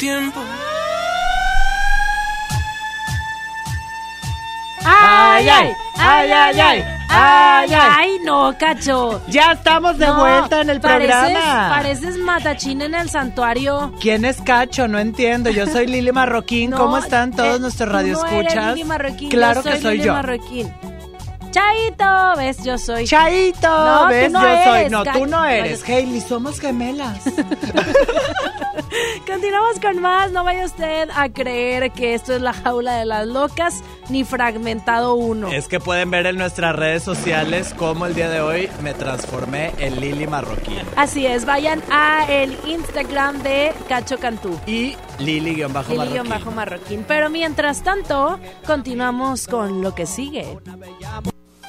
tiempo. ¡Ay, ay! ¡Ay, ay, ay! ¡Ay, ay! Ay, no, cacho. Ya estamos de No, vuelta en el pareces- programa. Pareces matachín en el santuario. ¿Quién es Cacho? No entiendo. Yo soy Lili Marroquín. No, ¿Cómo están todos eh, nuestros no radioescuchas? eres Lili Marroquín, claro yo que soy Lili yo. Marroquín. Chaito, ves, yo soy. Chaito, No, ¿ves? no yo soy. No, tú no eres. Hailey, somos gemelas. Continuamos con más. No vaya usted a creer que esto es la jaula de las locas ni fragmentado uno. Es que pueden ver en nuestras redes sociales cómo el día de hoy me transformé en Lili Marroquín. Así es, vayan a el Instagram de Cacho Cantú. Y Lili-Marroquín. Lili-Marroquín. Pero mientras tanto, continuamos con lo que sigue.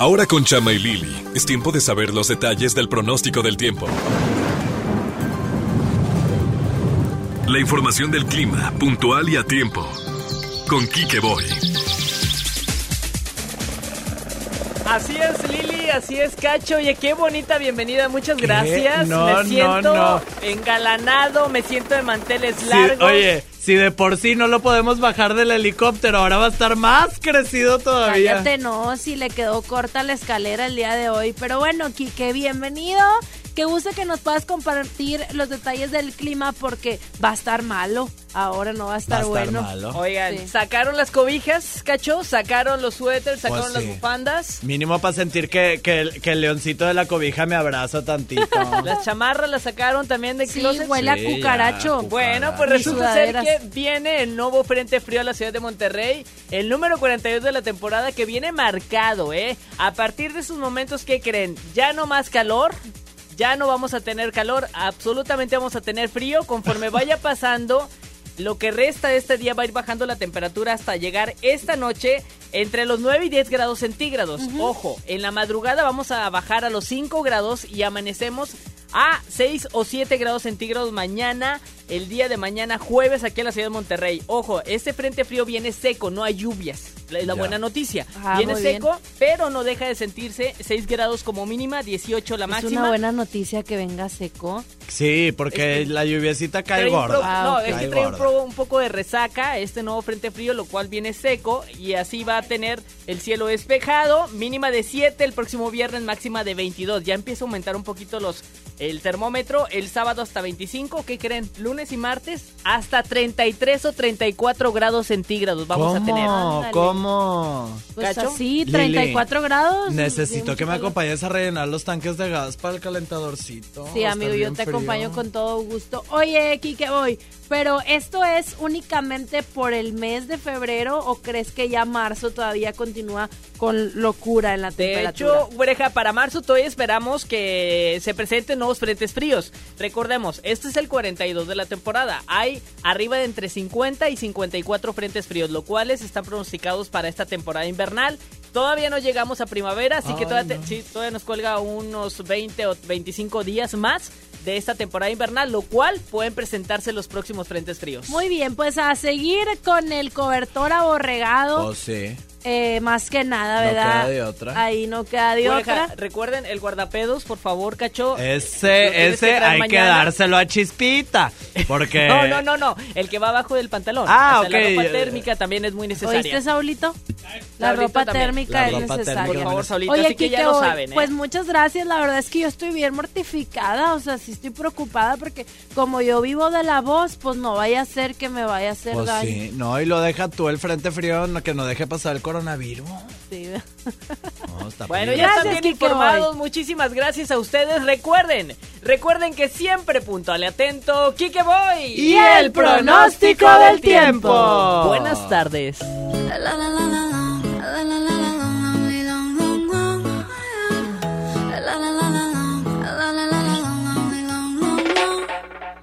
Ahora con Chama y Lili, es tiempo de saber los detalles del pronóstico del tiempo. La información del clima, puntual y a tiempo. Con Quique Boy. Así es, Lili, así es, Cacho. Oye, qué bonita bienvenida, muchas gracias. No, me no, siento no. engalanado, me siento de manteles Sí, largos. oye, si de por sí no lo podemos bajar del helicóptero, ahora va a estar más crecido todavía. Cállate, no, si le quedó corta la escalera el día de hoy. Pero bueno, Quique, bienvenido. Que gusta que nos puedas compartir los detalles del clima porque va a estar malo. Ahora no va a estar, Va a estar bueno. malo. Oigan, Sí. sacaron las cobijas, Cacho, sacaron los suéteres, sacaron Pues las bufandas. Mínimo para sentir que, que el, que el leoncito de la cobija me abraza tantito. Las chamarras las sacaron también de Sí, closet. huele a ya, cucaracho. Bueno, pues resulta ser que viene el nuevo Frente Frío a la ciudad de Monterrey, el número 42 de la temporada que viene marcado, ¿eh? A partir de esos momentos, ¿qué creen? Ya no más calor, ya no vamos a tener calor, absolutamente vamos a tener frío. Conforme vaya pasando, lo que resta de este día va a ir bajando la temperatura hasta llegar esta noche entre los 9 y 10 grados centígrados. Ojo, en la madrugada vamos a bajar a los 5 grados y amanecemos a 6 o 7 grados centígrados mañana, el día de mañana jueves aquí en la ciudad de Monterrey. Ojo, este frente frío viene seco, no hay lluvias. La, la Ya. buena noticia. Ah, viene bien. seco, pero no deja de sentirse 6 grados como mínima, 18 la Es máxima. una buena noticia que venga seco. Sí, porque Es que la lluviecita cae pro- gorda. no, Ah, es Cae que trae un, pro- un poco de resaca este nuevo frente frío, lo cual viene seco y así va a tener el cielo despejado, mínima de 7, el próximo viernes máxima de 22. Ya empieza a aumentar un poquito los el termómetro, el sábado hasta 25, ¿qué creen? Lunes y martes hasta 33 o 34 grados centígrados vamos a tener. ¿Cómo? ¿Cómo? Pues ¿Cacho? así, Lili, 34 grados. Necesito que me acompañes a rellenar los tanques de gas para el calentadorcito. Sí, amigo, yo te frío. acompaño con todo gusto. Oye, Kike, voy. Pero esto es únicamente por el mes de febrero o crees que ya marzo todavía continúa con locura en la De temperatura? hecho, Güereja, para marzo todavía esperamos que se presenten nuevos frentes fríos. Recordemos, este es el 42 de la temporada. Hay arriba de entre 50 y 54 frentes fríos, lo cuales están pronosticados para esta temporada invernal. Todavía no llegamos a primavera, así que todavía, te- sí, todavía nos cuelga unos 20 o 25 días más de esta temporada invernal, lo cual pueden presentarse los próximos frentes fríos. Muy bien, pues a seguir con el cobertor aborregado. Oh, sí. Eh, más que nada, No ¿verdad? queda de otra. Ahí no queda de Oreja, otra. recuerden el guardapedos, por favor, cacho. Ese, que ese hay que dárselo a Chispita. Porque. No, no, no, no. El que va abajo del pantalón. Ah, O sea, ok. La ropa térmica también es muy necesaria. ¿Oíste, Saulito? La Saulito ropa también. térmica La es ropa necesaria. térmica. Por favor, Saulito, Oye, así que ya lo hoy- saben, ¿eh? pues muchas gracias. La verdad es que yo estoy bien mortificada. O sea, sí estoy preocupada porque como yo vivo de la voz, pues no vaya a ser que me vaya a hacer Pues daño. sí, no, y lo deja tú el frente frío, no, que no deje pasar el coronavirus. Sí. No, está Bueno, ya están bien Kike, informados. Muchísimas gracias a ustedes. Recuerden, recuerden que siempre puntual y atento, Kike Boy. Y el pronóstico del tiempo. Buenas tardes.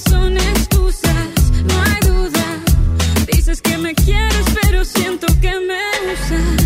son excusas. No hay duda. Dices que me quieres, pero siento que me usas.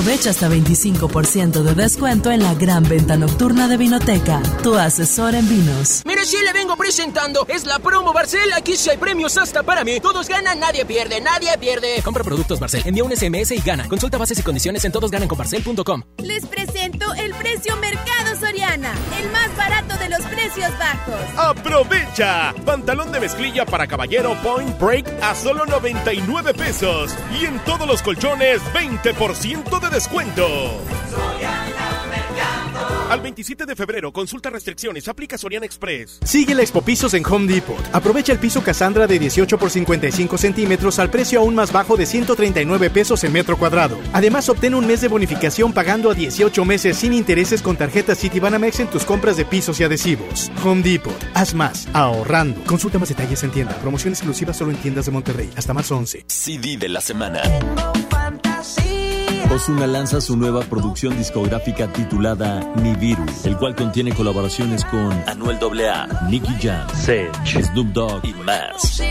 Aprovecha hasta 25% de descuento en la gran venta nocturna de Vinoteca, tu asesor en vinos. Mire, si le vengo presentando, es la promo Barcel. Aquí sí hay premios hasta para mí. Todos ganan, nadie pierde, nadie pierde. Compra productos Barcel, envía un SMS y gana. Consulta bases y condiciones en todosgananconbarcel.com. Les presento el precio Mercado Soriana, el más barato de los precios bajos. ¡Aprovecha! Pantalón de mezclilla para caballero Point Break a solo 99 pesos. Y en todos los colchones, 20% de descuento. Al 27 de febrero, consulta restricciones, aplica Soriana Express. Sigue la Expo Pisos en Home Depot. Aprovecha el piso Cassandra de 18 por 55 centímetros al precio aún más bajo de 139 pesos el metro cuadrado. Además, obtén un mes de bonificación pagando a 18 meses sin intereses con tarjeta Citibanamex en tus compras de pisos y adhesivos. Home Depot. Haz más, ahorrando. Consulta más detalles en tienda. Promoción exclusiva solo en tiendas de Monterrey. Hasta marzo 11. CD de la semana. Ozuna lanza su nueva producción discográfica titulada Nibiru, el cual contiene colaboraciones con Anuel AA, Nicky Jam, Sech, Snoop Dogg y más.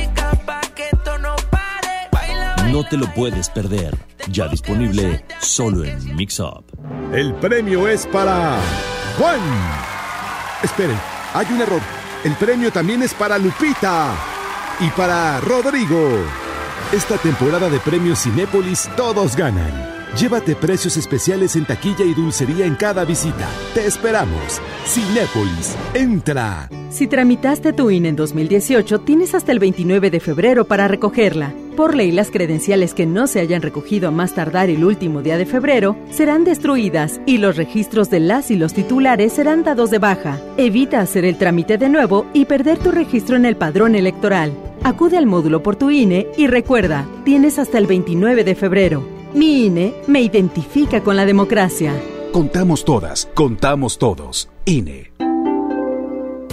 No te lo puedes perder. Ya disponible solo en Mix Up. El premio es para Juan. Esperen, hay un error. El premio también es para Lupita y para Rodrigo. Esta temporada de premios Cinépolis todos ganan. Llévate precios especiales en taquilla y dulcería en cada visita. Te esperamos. Cinépolis, entra. Si tramitaste tu INE en 2018, tienes hasta el 29 de febrero para recogerla. Por ley, las credenciales que no se hayan recogido a más tardar el último día de febrero serán destruidas y los registros de las y los titulares serán dados de baja. Evita hacer el trámite de nuevo y perder tu registro en el padrón electoral. Acude al módulo por tu INE y recuerda, tienes hasta el 29 de febrero. Mi INE me identifica con la democracia. Contamos todas, contamos todos. INE.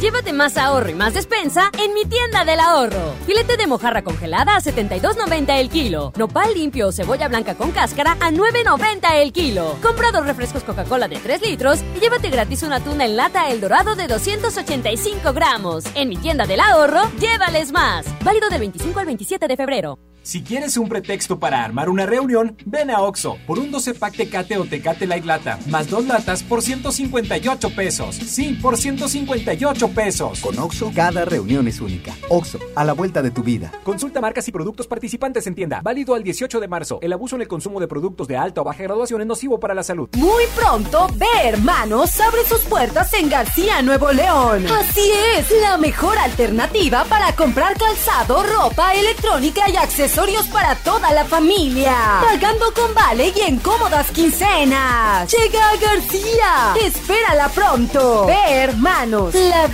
Llévate más ahorro y más despensa en mi tienda del ahorro. Filete de mojarra congelada a 72.90 el kilo. Nopal limpio o cebolla blanca con cáscara a 9.90 el kilo. Compra dos refrescos Coca-Cola de 3 litros y llévate gratis una tuna en lata El Dorado de 285 gramos. En mi tienda del ahorro, llévales más. Válido del 25 al 27 de febrero. Si quieres un pretexto para armar una reunión, ven a Oxo por un 12 pack Tecate o Tecate Light Lata, más dos latas por 158 pesos. Sí, por 158 pesos. Con Oxo, cada reunión es única. Oxo, a la vuelta de tu vida. Consulta marcas y productos participantes en tienda. Válido al 18 de marzo. El abuso en el consumo de productos de alta o baja graduación es nocivo para la salud. Muy pronto, Ve Hermanos abre sus puertas en García, Nuevo León. Así es, la mejor alternativa para comprar calzado, ropa, electrónica y accesorios para toda la familia. Pagando con vale y en cómodas quincenas. Llega a García. Espérala pronto. Ve, hermanos. La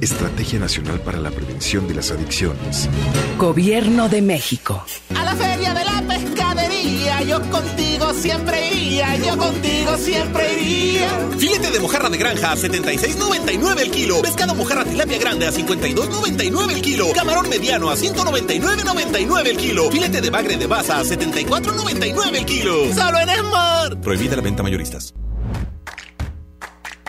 Estrategia Nacional para la Prevención de las Adicciones. Gobierno de México. A la feria de la pescadería, yo contigo siempre iría, yo contigo siempre iría. Filete de mojarra de granja a 76.99 el kilo. Pescado mojarra tilapia grande a 52.99 el kilo. Camarón mediano a 199.99 el kilo. Filete de bagre de baza a 74.99 el kilo. Solo en Esmar. Prohibida la venta mayoristas.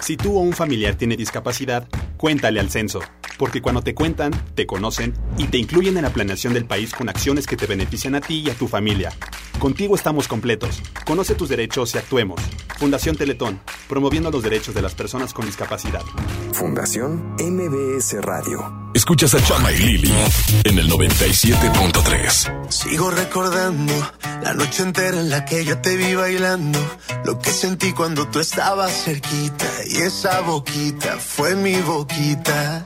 Si tú o un familiar tiene discapacidad, cuéntale al censo, porque cuando te cuentan, te conocen y te incluyen en la planeación del país con acciones que te benefician a ti y a tu familia. Contigo estamos completos. Conoce tus derechos y actuemos. Fundación Teletón, promoviendo los derechos de las personas con discapacidad. Fundación MBS Radio. Escuchas a Chama y Lili en el 97.3. Sigo recordando la noche entera en la que yo te vi bailando. Lo que sentí cuando tú estabas cerquita. Y esa boquita fue mi boquita.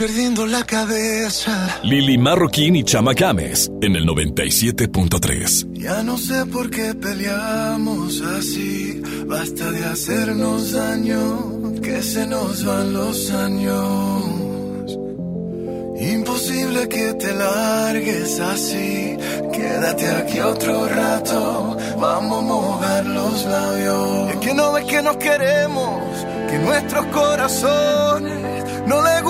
Perdiendo la cabeza. Lili Marroquín y Chama Games en el 97.3. Ya no sé por qué peleamos así. Basta de hacernos daño, que se nos van los años. Imposible que te largues así. Quédate aquí otro rato. Vamos a mojar los labios. Es que no ves que nos queremos, que nuestros corazones no les gusta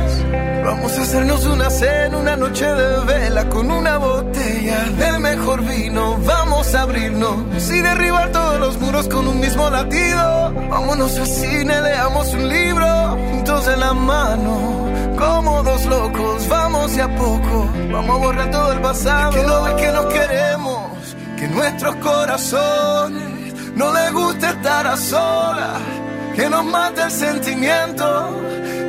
Vamos a hacernos una cena, una noche de vela con una botella del mejor vino. Vamos a abrirnos y derribar todos los muros con un mismo latido. Vámonos al cine, leamos un libro juntos en la mano. Como dos locos, vamos de a poco. Vamos a borrar todo el pasado. que no ves que nos queremos, que nuestros corazones no les gusta estar a solas. Que nos mata el sentimiento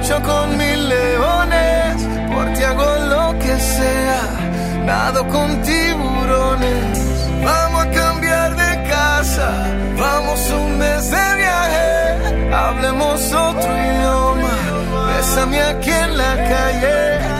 lucho con mil leones, por ti hago lo que sea, nado con tiburones, vamos a cambiar de casa, vamos un mes de viaje, hablemos otro idioma, bésame aquí en la calle,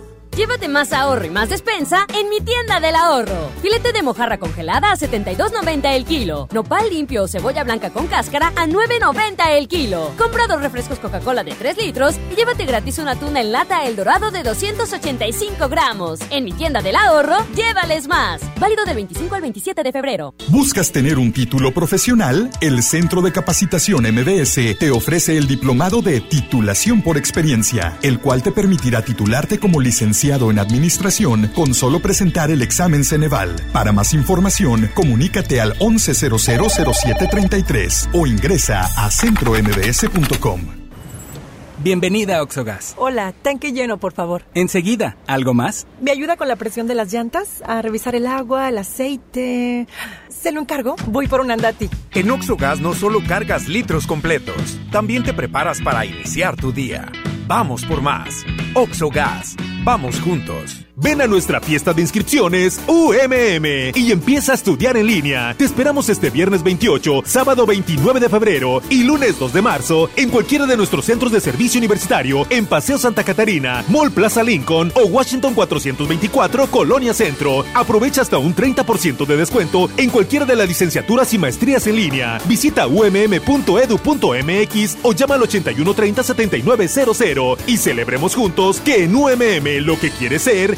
Llévate más ahorro y más despensa en mi tienda del ahorro. Filete de mojarra congelada a 72.90 el kilo. Nopal limpio o cebolla blanca con cáscara a 9.90 el kilo. Compra dos refrescos Coca-Cola de 3 litros y llévate gratis una tuna en lata El Dorado de 285 gramos. En mi tienda del ahorro, llévales más. Válido del 25 al 27 de febrero. ¿Buscas tener un título profesional? El Centro de Capacitación MBS te ofrece el diplomado de titulación por experiencia, el cual te permitirá titularte como licenciado en Administración con solo presentar el examen Ceneval. Para más información, comunícate al 11000733 o ingresa a centrombs.com. Bienvenida a Oxogas. Hola, tanque lleno, por favor. Enseguida, ¿algo más? ¿Me ayuda con la presión de las llantas? A revisar el agua, el aceite. ¿Se lo encargo? Voy por un andati. En Oxogas no solo cargas litros completos, también te preparas para iniciar tu día. Vamos por más. Oxogas. Vamos juntos. Ven a nuestra fiesta de inscripciones UMM y empieza a estudiar en línea. Te esperamos este viernes 28, sábado 29 de febrero y lunes 2 de marzo en cualquiera de nuestros centros de servicio universitario en Paseo Santa Catarina, Mall Plaza Lincoln o Washington 424 Colonia Centro. Aprovecha hasta un 30% de descuento en cualquiera de las licenciaturas y maestrías en línea. Visita umm.edu.mx o llama al 8130 7900 y celebremos juntos que en UMM lo que quieres ser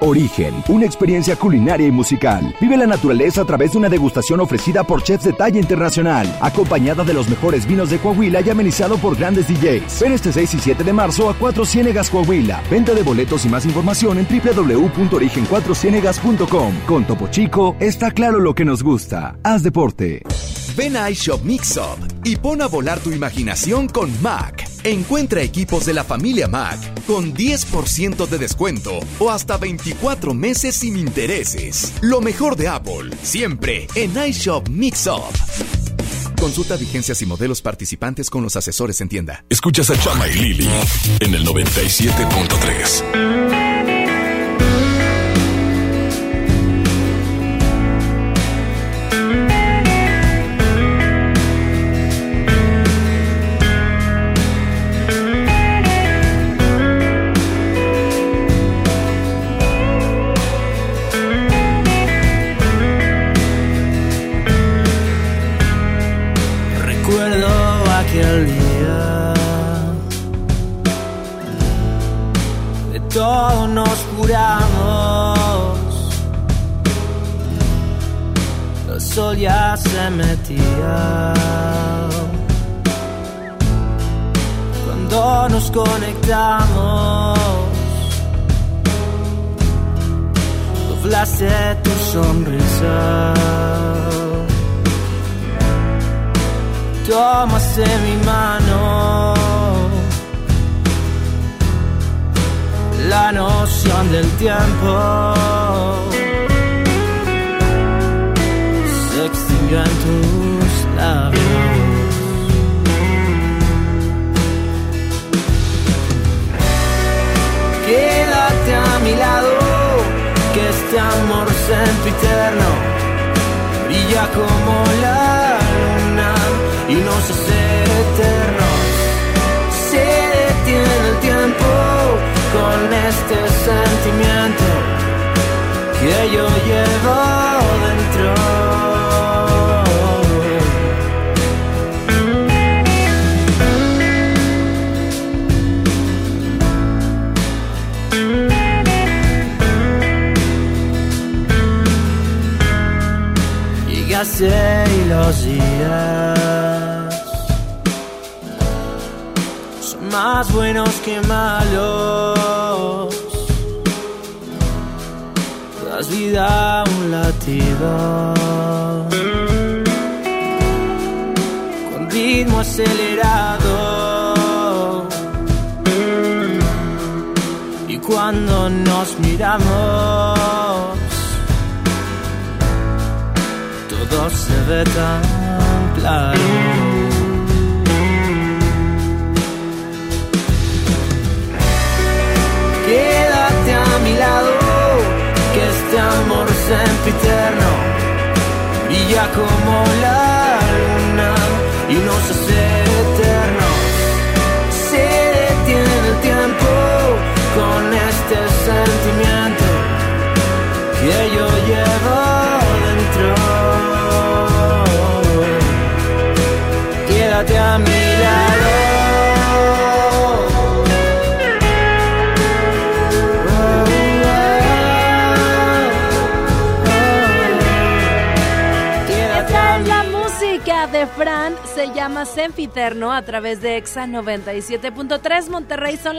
Origen, una experiencia culinaria y musical. Vive la naturaleza a través de una degustación ofrecida por chefs de talla internacional, acompañada de los mejores vinos de Coahuila y amenizado por grandes DJs. Ven este 6 y 7 de marzo a Cuatro Ciénegas Coahuila. Venta de boletos y más información en www.origen4cienegas.com. Con Topo Chico está claro lo que nos gusta. Haz deporte. Ven a iShop Mixup y pon a volar tu imaginación con Mac. Encuentra equipos de la familia Mac con 10% de descuento o hasta 24 meses sin intereses. Lo mejor de Apple, siempre en iShop Mixup. Consulta vigencias y modelos participantes con los asesores en tienda. Escuchas a Chama y Lili en el 97.3.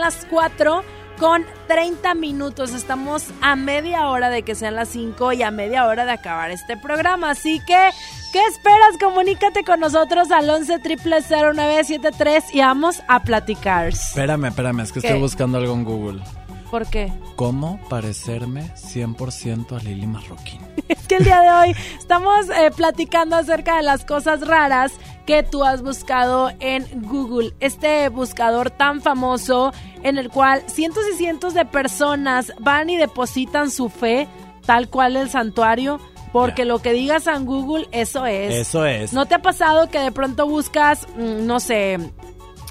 las 4 con 30 minutos. Estamos a media hora de que sean las 5 y a media hora de acabar este programa. Así que, ¿qué esperas? Comunícate con nosotros al 11 0973 y vamos a platicar. Espérame, espérame, es que ¿Qué? estoy buscando algo en Google. ¿Por qué? ¿Cómo parecerme 100% a Lili Marroquín? Es que el día de hoy estamos eh, platicando acerca de las cosas raras que tú has buscado en Google. Este buscador tan famoso en el cual cientos y cientos de personas van y depositan su fe, tal cual el santuario. Porque lo que digas en Google, eso es. Eso es. ¿No te ha pasado que de pronto buscas, mm, no sé,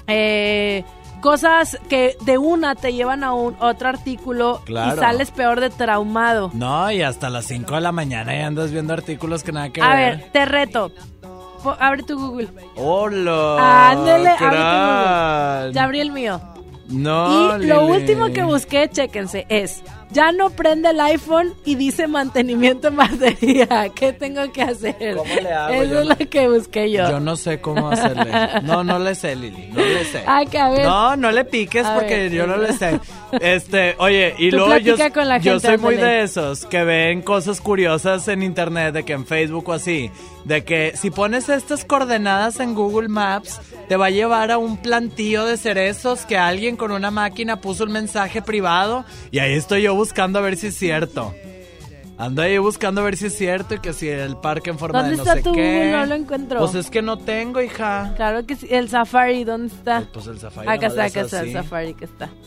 eh, cosas que de una te llevan a un otro artículo Claro. y sales peor de traumado? No, y hasta las 5 de la mañana ya andas viendo artículos que nada que A ver. ver, te reto. Abre tu Google. ¡Hola! Ándele, abre tu. Google. Ya abrí el mío. No, y lo último que busqué, chéquense, es ya no prende el iPhone y dice mantenimiento en batería. ¿Qué tengo que hacer? ¿Cómo le hago? Eso Yo es no- lo que busqué yo. Yo no sé cómo hacerle. No, no le sé, Lili. No le sé. Ah, que a ver. No, no le piques A porque ver, yo no le sé. Este, oye, y Tú luego yo, platica con la yo soy muy de esos que ven cosas curiosas en internet, de que en Facebook o así, de que si pones estas coordenadas en Google Maps, te va a llevar a un plantío de cerezos que alguien con una máquina puso un mensaje privado y ahí estoy yo buscando a ver si es cierto. Ando ahí buscando a ver si es cierto y que si el parque en forma ¿Dónde de no sé qué. No lo encuentro. Pues es que no tengo, hija. Claro que sí. El Safari, ¿dónde está? Pues el Safari. Acá está, acá está el. Safari que está.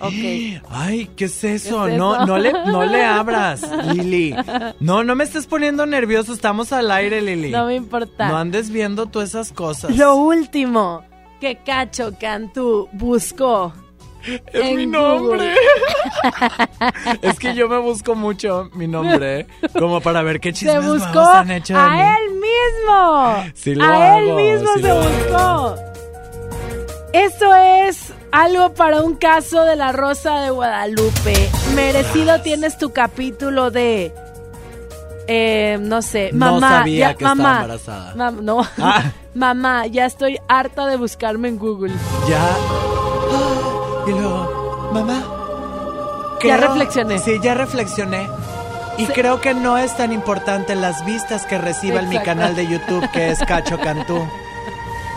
Ok. Ay, ¿qué es eso? ¿Qué es no, eso? no le, no le abras, Lili. No, no me estés poniendo nervioso. Estamos al aire, Lili. No me importa. No andes viendo tú esas cosas. Lo último que Cacho Cantú buscó. Es en mi nombre. es que yo me busco mucho mi nombre, como para ver qué Se chismes nuevos buscó han hecho de mí. a él mismo. Sí lo a él mismo sí se buscó. Esto es algo para un caso de la Rosa de Guadalupe. Merecido tienes tu capítulo de. Eh, no sé, No mamá. sabía ya- que estaba mamá, embarazada. mam- no. Ah. mamá, ya estoy harta de buscarme en Google. Ya. Y luego, mamá. Ya reflexioné. Sí, ya reflexioné. Y creo que no es tan importante las vistas que reciba en mi canal de YouTube, que es Cacho Cantú.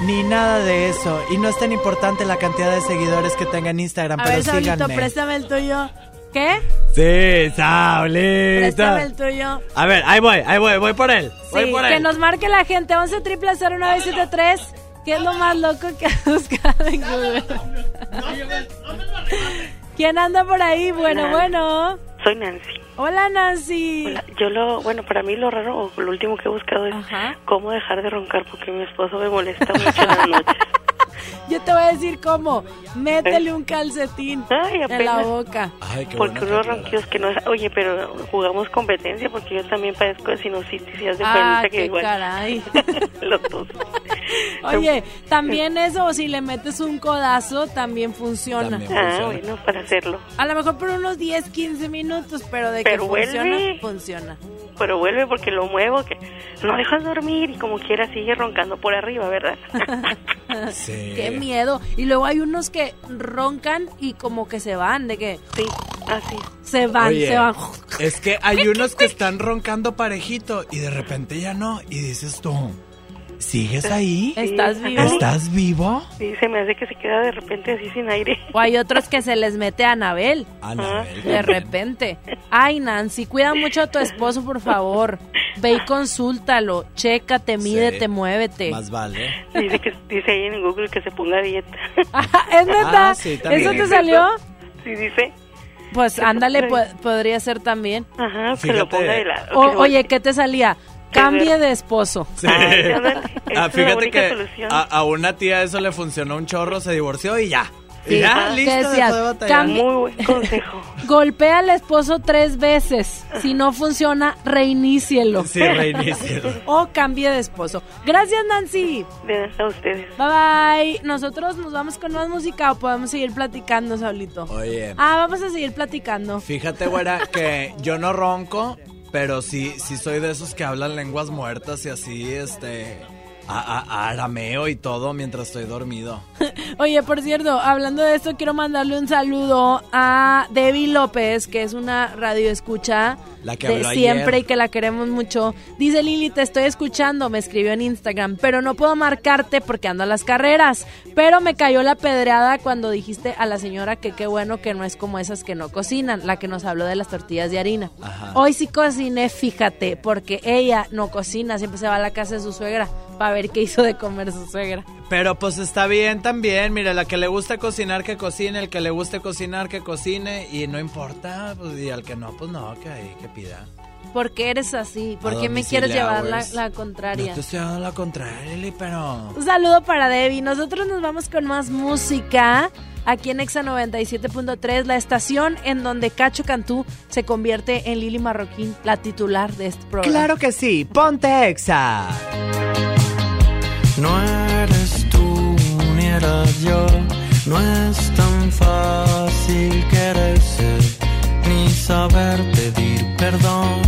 Ni nada de eso. Y no es tan importante la cantidad de seguidores que tenga en Instagram, A pero ver, Saulito, síganme. préstame el tuyo. ¿Qué? Sí, Préstame Saulita. el tuyo. A ver, ahí voy, ahí voy, voy por él. Voy Sí, por que él. nos marque la gente 11 triple 0973. ¿Qué es lo más loco que has buscado en Google? ¿Quién anda por ahí? Bueno, Hola. bueno. Soy Nancy. Hola, Nancy. Hola. Yo lo, bueno, para mí lo raro, o lo último que he buscado es cómo dejar de roncar porque mi esposo me molesta mucho en las noches. Yo te voy a decir cómo. Métele un calcetín Ay, en la boca. porque unos ronquidos que no es, oye, pero jugamos competencia porque yo también padezco de sinusitis y haz de Ah, cuenta que qué igual caray. los dos. Oye, también eso, si le metes un codazo, también funciona. También funciona. Ah, bueno, para hacerlo. A lo mejor por unos 10, 15 minutos, pero de Pero que funciona, vuelve. funciona. Pero vuelve porque lo muevo, que no dejas dormir y como quiera sigue roncando por arriba, ¿verdad? Sí. Qué miedo. Y luego hay unos que roncan y como que se van, de que Sí, así. se van, Oye, se van. Es que hay unos que están roncando parejito y de repente ya no. Y dices tú, ¿sigues ahí? ¿Estás vivo? ¿Estás vivo? Sí, se me hace que se queda de repente así sin aire. O hay otros que se les mete a Anabel. Anabel. De repente. Ay, Nancy, cuida mucho a tu esposo, por favor. Ve y consúltalo. Chécate, mídete, muévete. Más vale. Dice que dice ahí en Google que se ponga dieta. ¿Es neta? Ah, sí, también. ¿Eso te salió? Sí, dice. Pues ándale, po- podría ser también. Ajá, que Fíjate. lo ponga de la... O- que- oye, ¿qué te salía? Cambie de esposo. Sí. Ay, Ah, es la fíjate que a, a una tía eso le funcionó un chorro, se divorció y ya. Sí, Y ya, ¿qué listo, de Muy buen consejo. Golpea al esposo tres veces. Si no funciona, reinícielo. Sí, reinícielo. O cambie de esposo. Gracias, Nancy. Nada a ustedes. Bye bye. Nosotros nos vamos con más música o podemos seguir platicando, Saulito. Oye, Ah, vamos a seguir platicando. fíjate, güera, que yo no ronco, pero sí, sí soy de esos que hablan lenguas muertas y así, este, a, arameo y todo mientras estoy dormido. Oye, por cierto, hablando de esto, quiero mandarle un saludo a Debbie López, que es una radio escucha La que de siempre ayer. y que la queremos mucho. Dice Lili, te estoy escuchando, me escribió en Instagram, pero no puedo marcarte porque ando a las carreras. Pero me cayó la pedreada cuando dijiste a la señora que qué bueno que no es como esas que no cocinan, la que nos habló de las tortillas de harina. Ajá. Hoy sí cociné, fíjate, porque ella no cocina, siempre se va a la casa de su suegra para ver qué hizo de comer su suegra. Pero pues está bien también, mira, la que le gusta cocinar que cocine, el que le guste cocinar que cocine y no importa, pues y al que no, pues no, que que pida. ¿Por qué eres así? ¿Por qué me quieres llevar la, hours. la No contraria? te estoy dando la contraria, Lili, pero... Un saludo para Debbie. Nosotros nos vamos con más música. Aquí en Exa 97.3, la estación en donde Cacho Cantú se convierte en Lili Marroquín, la titular de este programa. Claro que sí, ponte exa. No eres tú ni era yo, no es tan fácil quererse, ni saber pedir perdón,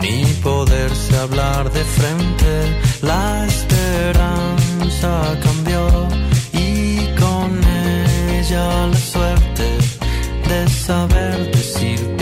ni poderse hablar de frente. La esperanza cambió y con ella la suerte de saber decir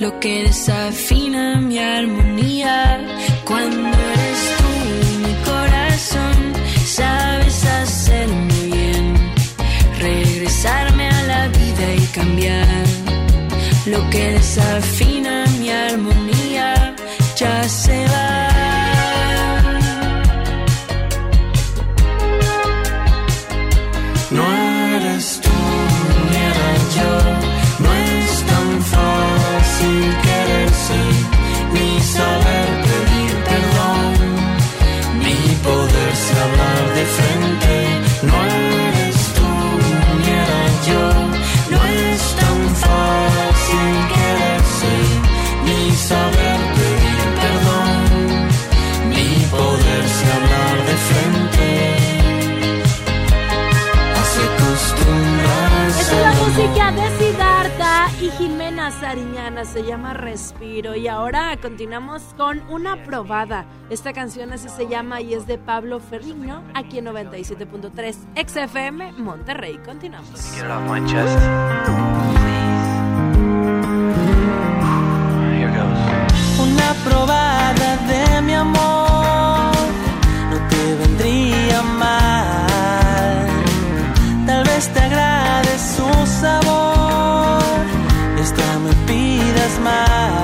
lo que desafina mi armonía. Cuando eres tú mi corazón, sabes hacerme bien, regresarme a la vida y cambiar. Lo que desafina mi armonía ya se va. Jimena Sariñana, se llama Respiro. Y ahora continuamos con una probada. Esta canción así se llama y es de Pablo Ferrigno, aquí en 97.3 XFM Monterrey. Continuamos. Una probada de mi amor no te vendría mal. Tal vez te agrade su sabor y hasta me pidas más.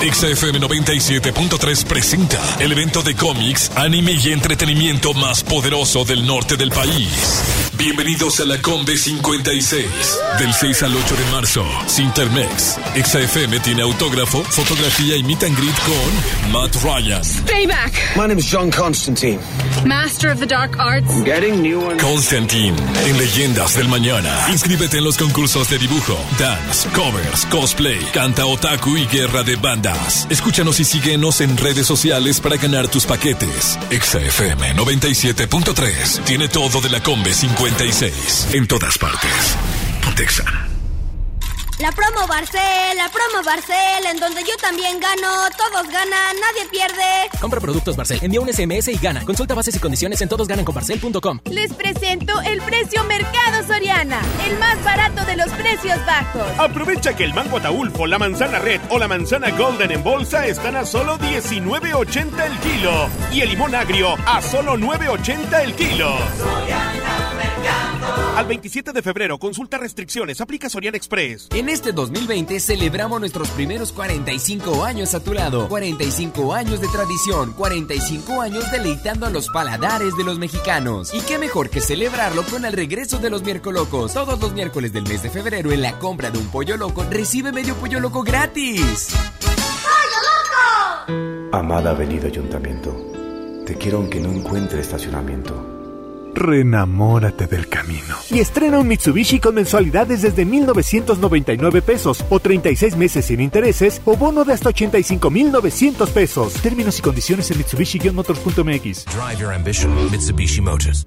XFM 97.3 presenta el evento de cómics, anime y entretenimiento más poderoso del norte del país. Bienvenidos a la Combe 56. Del 6 al 8 de marzo, Sintermex. XFM tiene autógrafo, fotografía y meet and greet con Matt Ryan. Payback. My name is John Constantine. Master of the Dark Arts. Getting new ones. Constantine, en Leyendas del Mañana. Inscríbete en los concursos de dibujo, dance, covers, cosplay, canta otaku y guerra de bandas. Escúchanos y síguenos en redes sociales para ganar tus paquetes. XFM 97.3 tiene todo de la Combe 56 en todas partes. Pontexa. La promo Barcel, la promo Barcel, en donde yo también gano, todos ganan, nadie pierde. Compra productos Barcel, envía un SMS y gana. Consulta bases y condiciones en todosgananconbarcel.com. Les presento el precio Mercado Soriana, el más barato de los precios bajos. Aprovecha que el mango ataulfo, la manzana red o la manzana golden en bolsa están a solo 19.80 el kilo y el limón agrio a solo 9.80 el kilo. Al 27 de febrero, consulta restricciones, aplica Soriana Express. En este 2020 celebramos nuestros primeros 45 años a tu lado. 45 años de tradición, 45 años deleitando a los paladares de los mexicanos. Y qué mejor que celebrarlo con el regreso de los miércoles locos. Todos los miércoles del mes de febrero en la compra de un pollo loco recibe medio pollo loco gratis. Amada Avenida Ayuntamiento, te quiero aunque no encuentre estacionamiento. Renamórate del camino. Y estrena un Mitsubishi con mensualidades desde 1,999 pesos o 36 meses sin intereses o bono de hasta 85,900 pesos. Términos y condiciones en Mitsubishi-motors.mx. Drive your ambition, Mitsubishi Motors.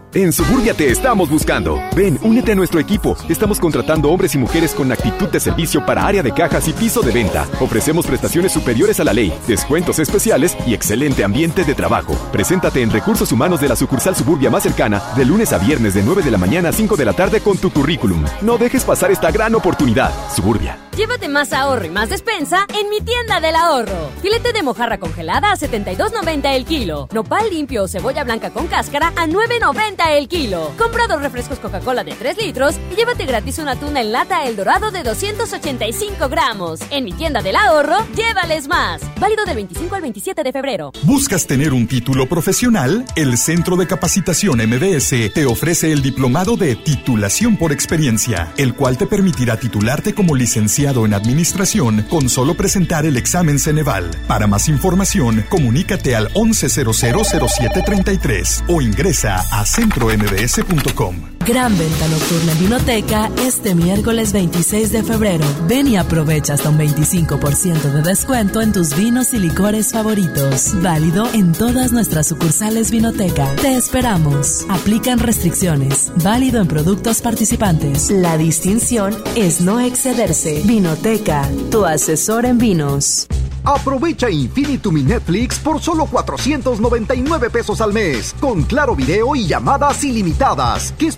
En Suburbia te estamos buscando. Ven, únete a nuestro equipo. Estamos contratando hombres y mujeres con actitud de servicio para área de cajas y piso de venta. Ofrecemos prestaciones superiores a la ley, descuentos especiales y excelente ambiente de trabajo. Preséntate en Recursos Humanos de la sucursal Suburbia más cercana de lunes a viernes de 9 de la mañana a 5 de la tarde con tu currículum. No dejes pasar esta gran oportunidad. Suburbia. Llévate más ahorro y más despensa en mi tienda del ahorro. Filete de mojarra congelada a 72.90 el kilo. Nopal limpio o cebolla blanca con cáscara a 9.90 el kilo. Compra dos refrescos Coca-Cola de 3 litros y llévate gratis una tuna en lata El Dorado de 285 gramos. En mi tienda del ahorro, llévales más. Válido del 25 al 27 de febrero. ¿Buscas tener un título profesional? El Centro de Capacitación MBS te ofrece el diplomado de titulación por experiencia, el cual te permitirá titularte como licenciado en administración con solo presentar el examen Ceneval. Para más información, comunícate al 11000733 o ingresa a centrombs.com. Gran venta nocturna en Vinoteca este miércoles 26 de febrero. Ven y aprovecha hasta un 25% de descuento en tus vinos y licores favoritos. Válido en todas nuestras sucursales Vinoteca. Te esperamos. Aplican restricciones. Válido en productos participantes. La distinción es no excederse. Vinoteca, tu asesor en vinos. Aprovecha Infinitum y Netflix por solo 499 pesos al mes, con claro video y llamadas ilimitadas. ¿Qué?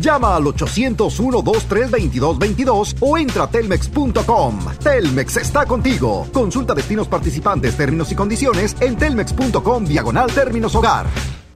Llama al 801-232222 o entra a telmex.com. Telmex está contigo. Consulta destinos participantes, términos y condiciones en telmex.com diagonal términos hogar.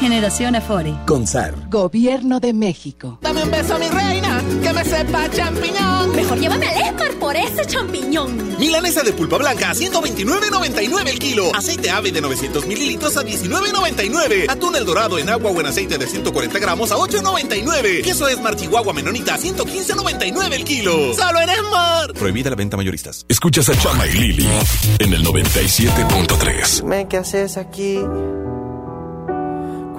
Generación Afore. Con SAR. Gobierno de México. Dame un beso, mi reina, que me sepa champiñón. Mejor llévame al Esmar por ese champiñón. Milanesa de pulpa blanca a 129.99 el kilo. Aceite ave de 900 mililitros a 19.99. Atún el dorado en agua o en aceite de 140 gramos a 8.99. Queso Esmar Chihuahua Menonita a 115.99 el kilo. ¡Solo en Esmar! Prohibida la venta mayoristas. Escuchas a Chama y Lili en el 97.3. Dime qué haces aquí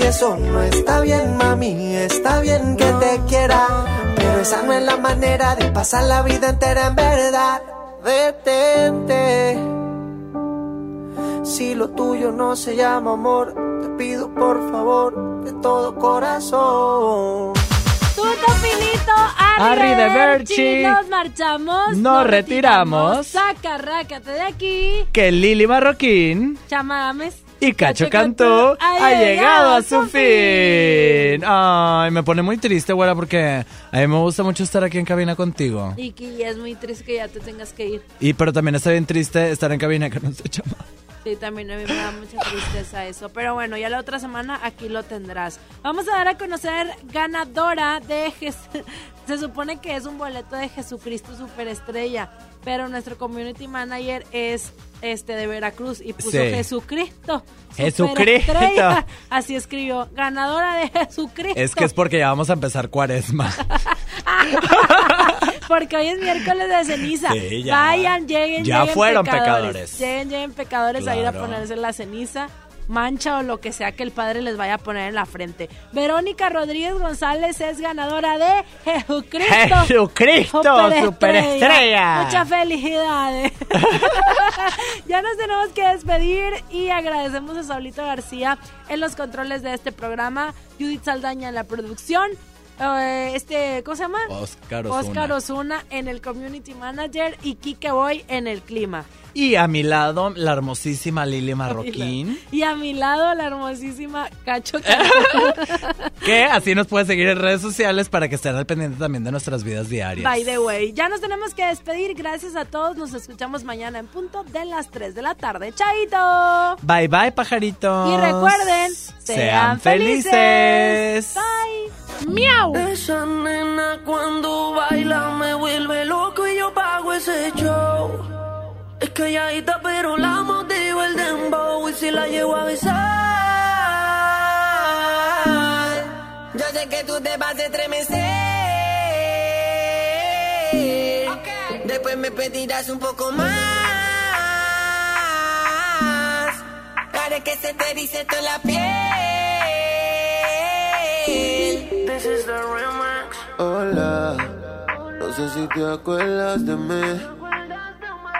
y eso no está bien, mami. Está bien que te quiera, pero esa no es la manera de pasar la vida entera en verdad. Detente. Si lo tuyo no se llama amor, te pido por favor de todo corazón. Tuto Filito, Arri Arri de Berchi. Nos marchamos. Nos retiramos. Saca, rácate de aquí. Que Lili Marroquín Chamames. Y Cacho Cantú ha llegado a su fin. Ay, me pone muy triste, güera, porque a mí me gusta mucho estar aquí en cabina contigo. Y que ya es muy triste que ya te tengas que ir. Y pero también está bien triste estar en cabina que no se llama. Sí, también a mí me da mucha tristeza eso. Pero bueno, ya la otra semana aquí lo tendrás. Vamos a dar a conocer ganadora de... Jes- Se supone que es un boleto de Jesucristo Superestrella, pero nuestro community manager es este de Veracruz y puso Sí. Jesucristo. Jesucristo. Así escribió, ganadora de Jesucristo. Es que es porque ya vamos a empezar cuaresma. Porque hoy es miércoles de ceniza. Sí, ya. Vayan, lleguen, Ya lleguen fueron pecadores. pecadores. Lleguen, lleguen pecadores a ir a ponerse la ceniza, mancha o lo que sea que el Padre les vaya a poner en la frente. Verónica Rodríguez González es ganadora de Jesucristo. Jesucristo, superestrella. Muchas felicidades. ya nos tenemos que despedir y agradecemos a Saulito García en los controles de este programa, Judith Saldaña en la producción. eh, este, ¿cómo se llama? Oscar Osuna. Oscar Osuna en el Community Manager y Kike Boy en el clima. Y a mi lado, la hermosísima Lili Marroquín. Y a mi lado la hermosísima Cacho. Que así nos puede seguir en redes sociales para que estén al pendiente también de nuestras vidas diarias. By the way, ya nos tenemos que despedir. Gracias a todos. Nos escuchamos mañana en punto de las 3 de la tarde. ¡Chaito! Bye bye, pajaritos. Y recuerden, sean felices. Bye. ¡Miau! Esa nena cuando baila me vuelve loco y yo pago ese show. Es calladita pero la motivo el dembow y si la llevo a besar. Yo sé que tú te vas a estremecer. Después me pedirás un poco más. Haré que se te erice toda la piel. This is the remix. Hola, no sé si te acuerdas de mí.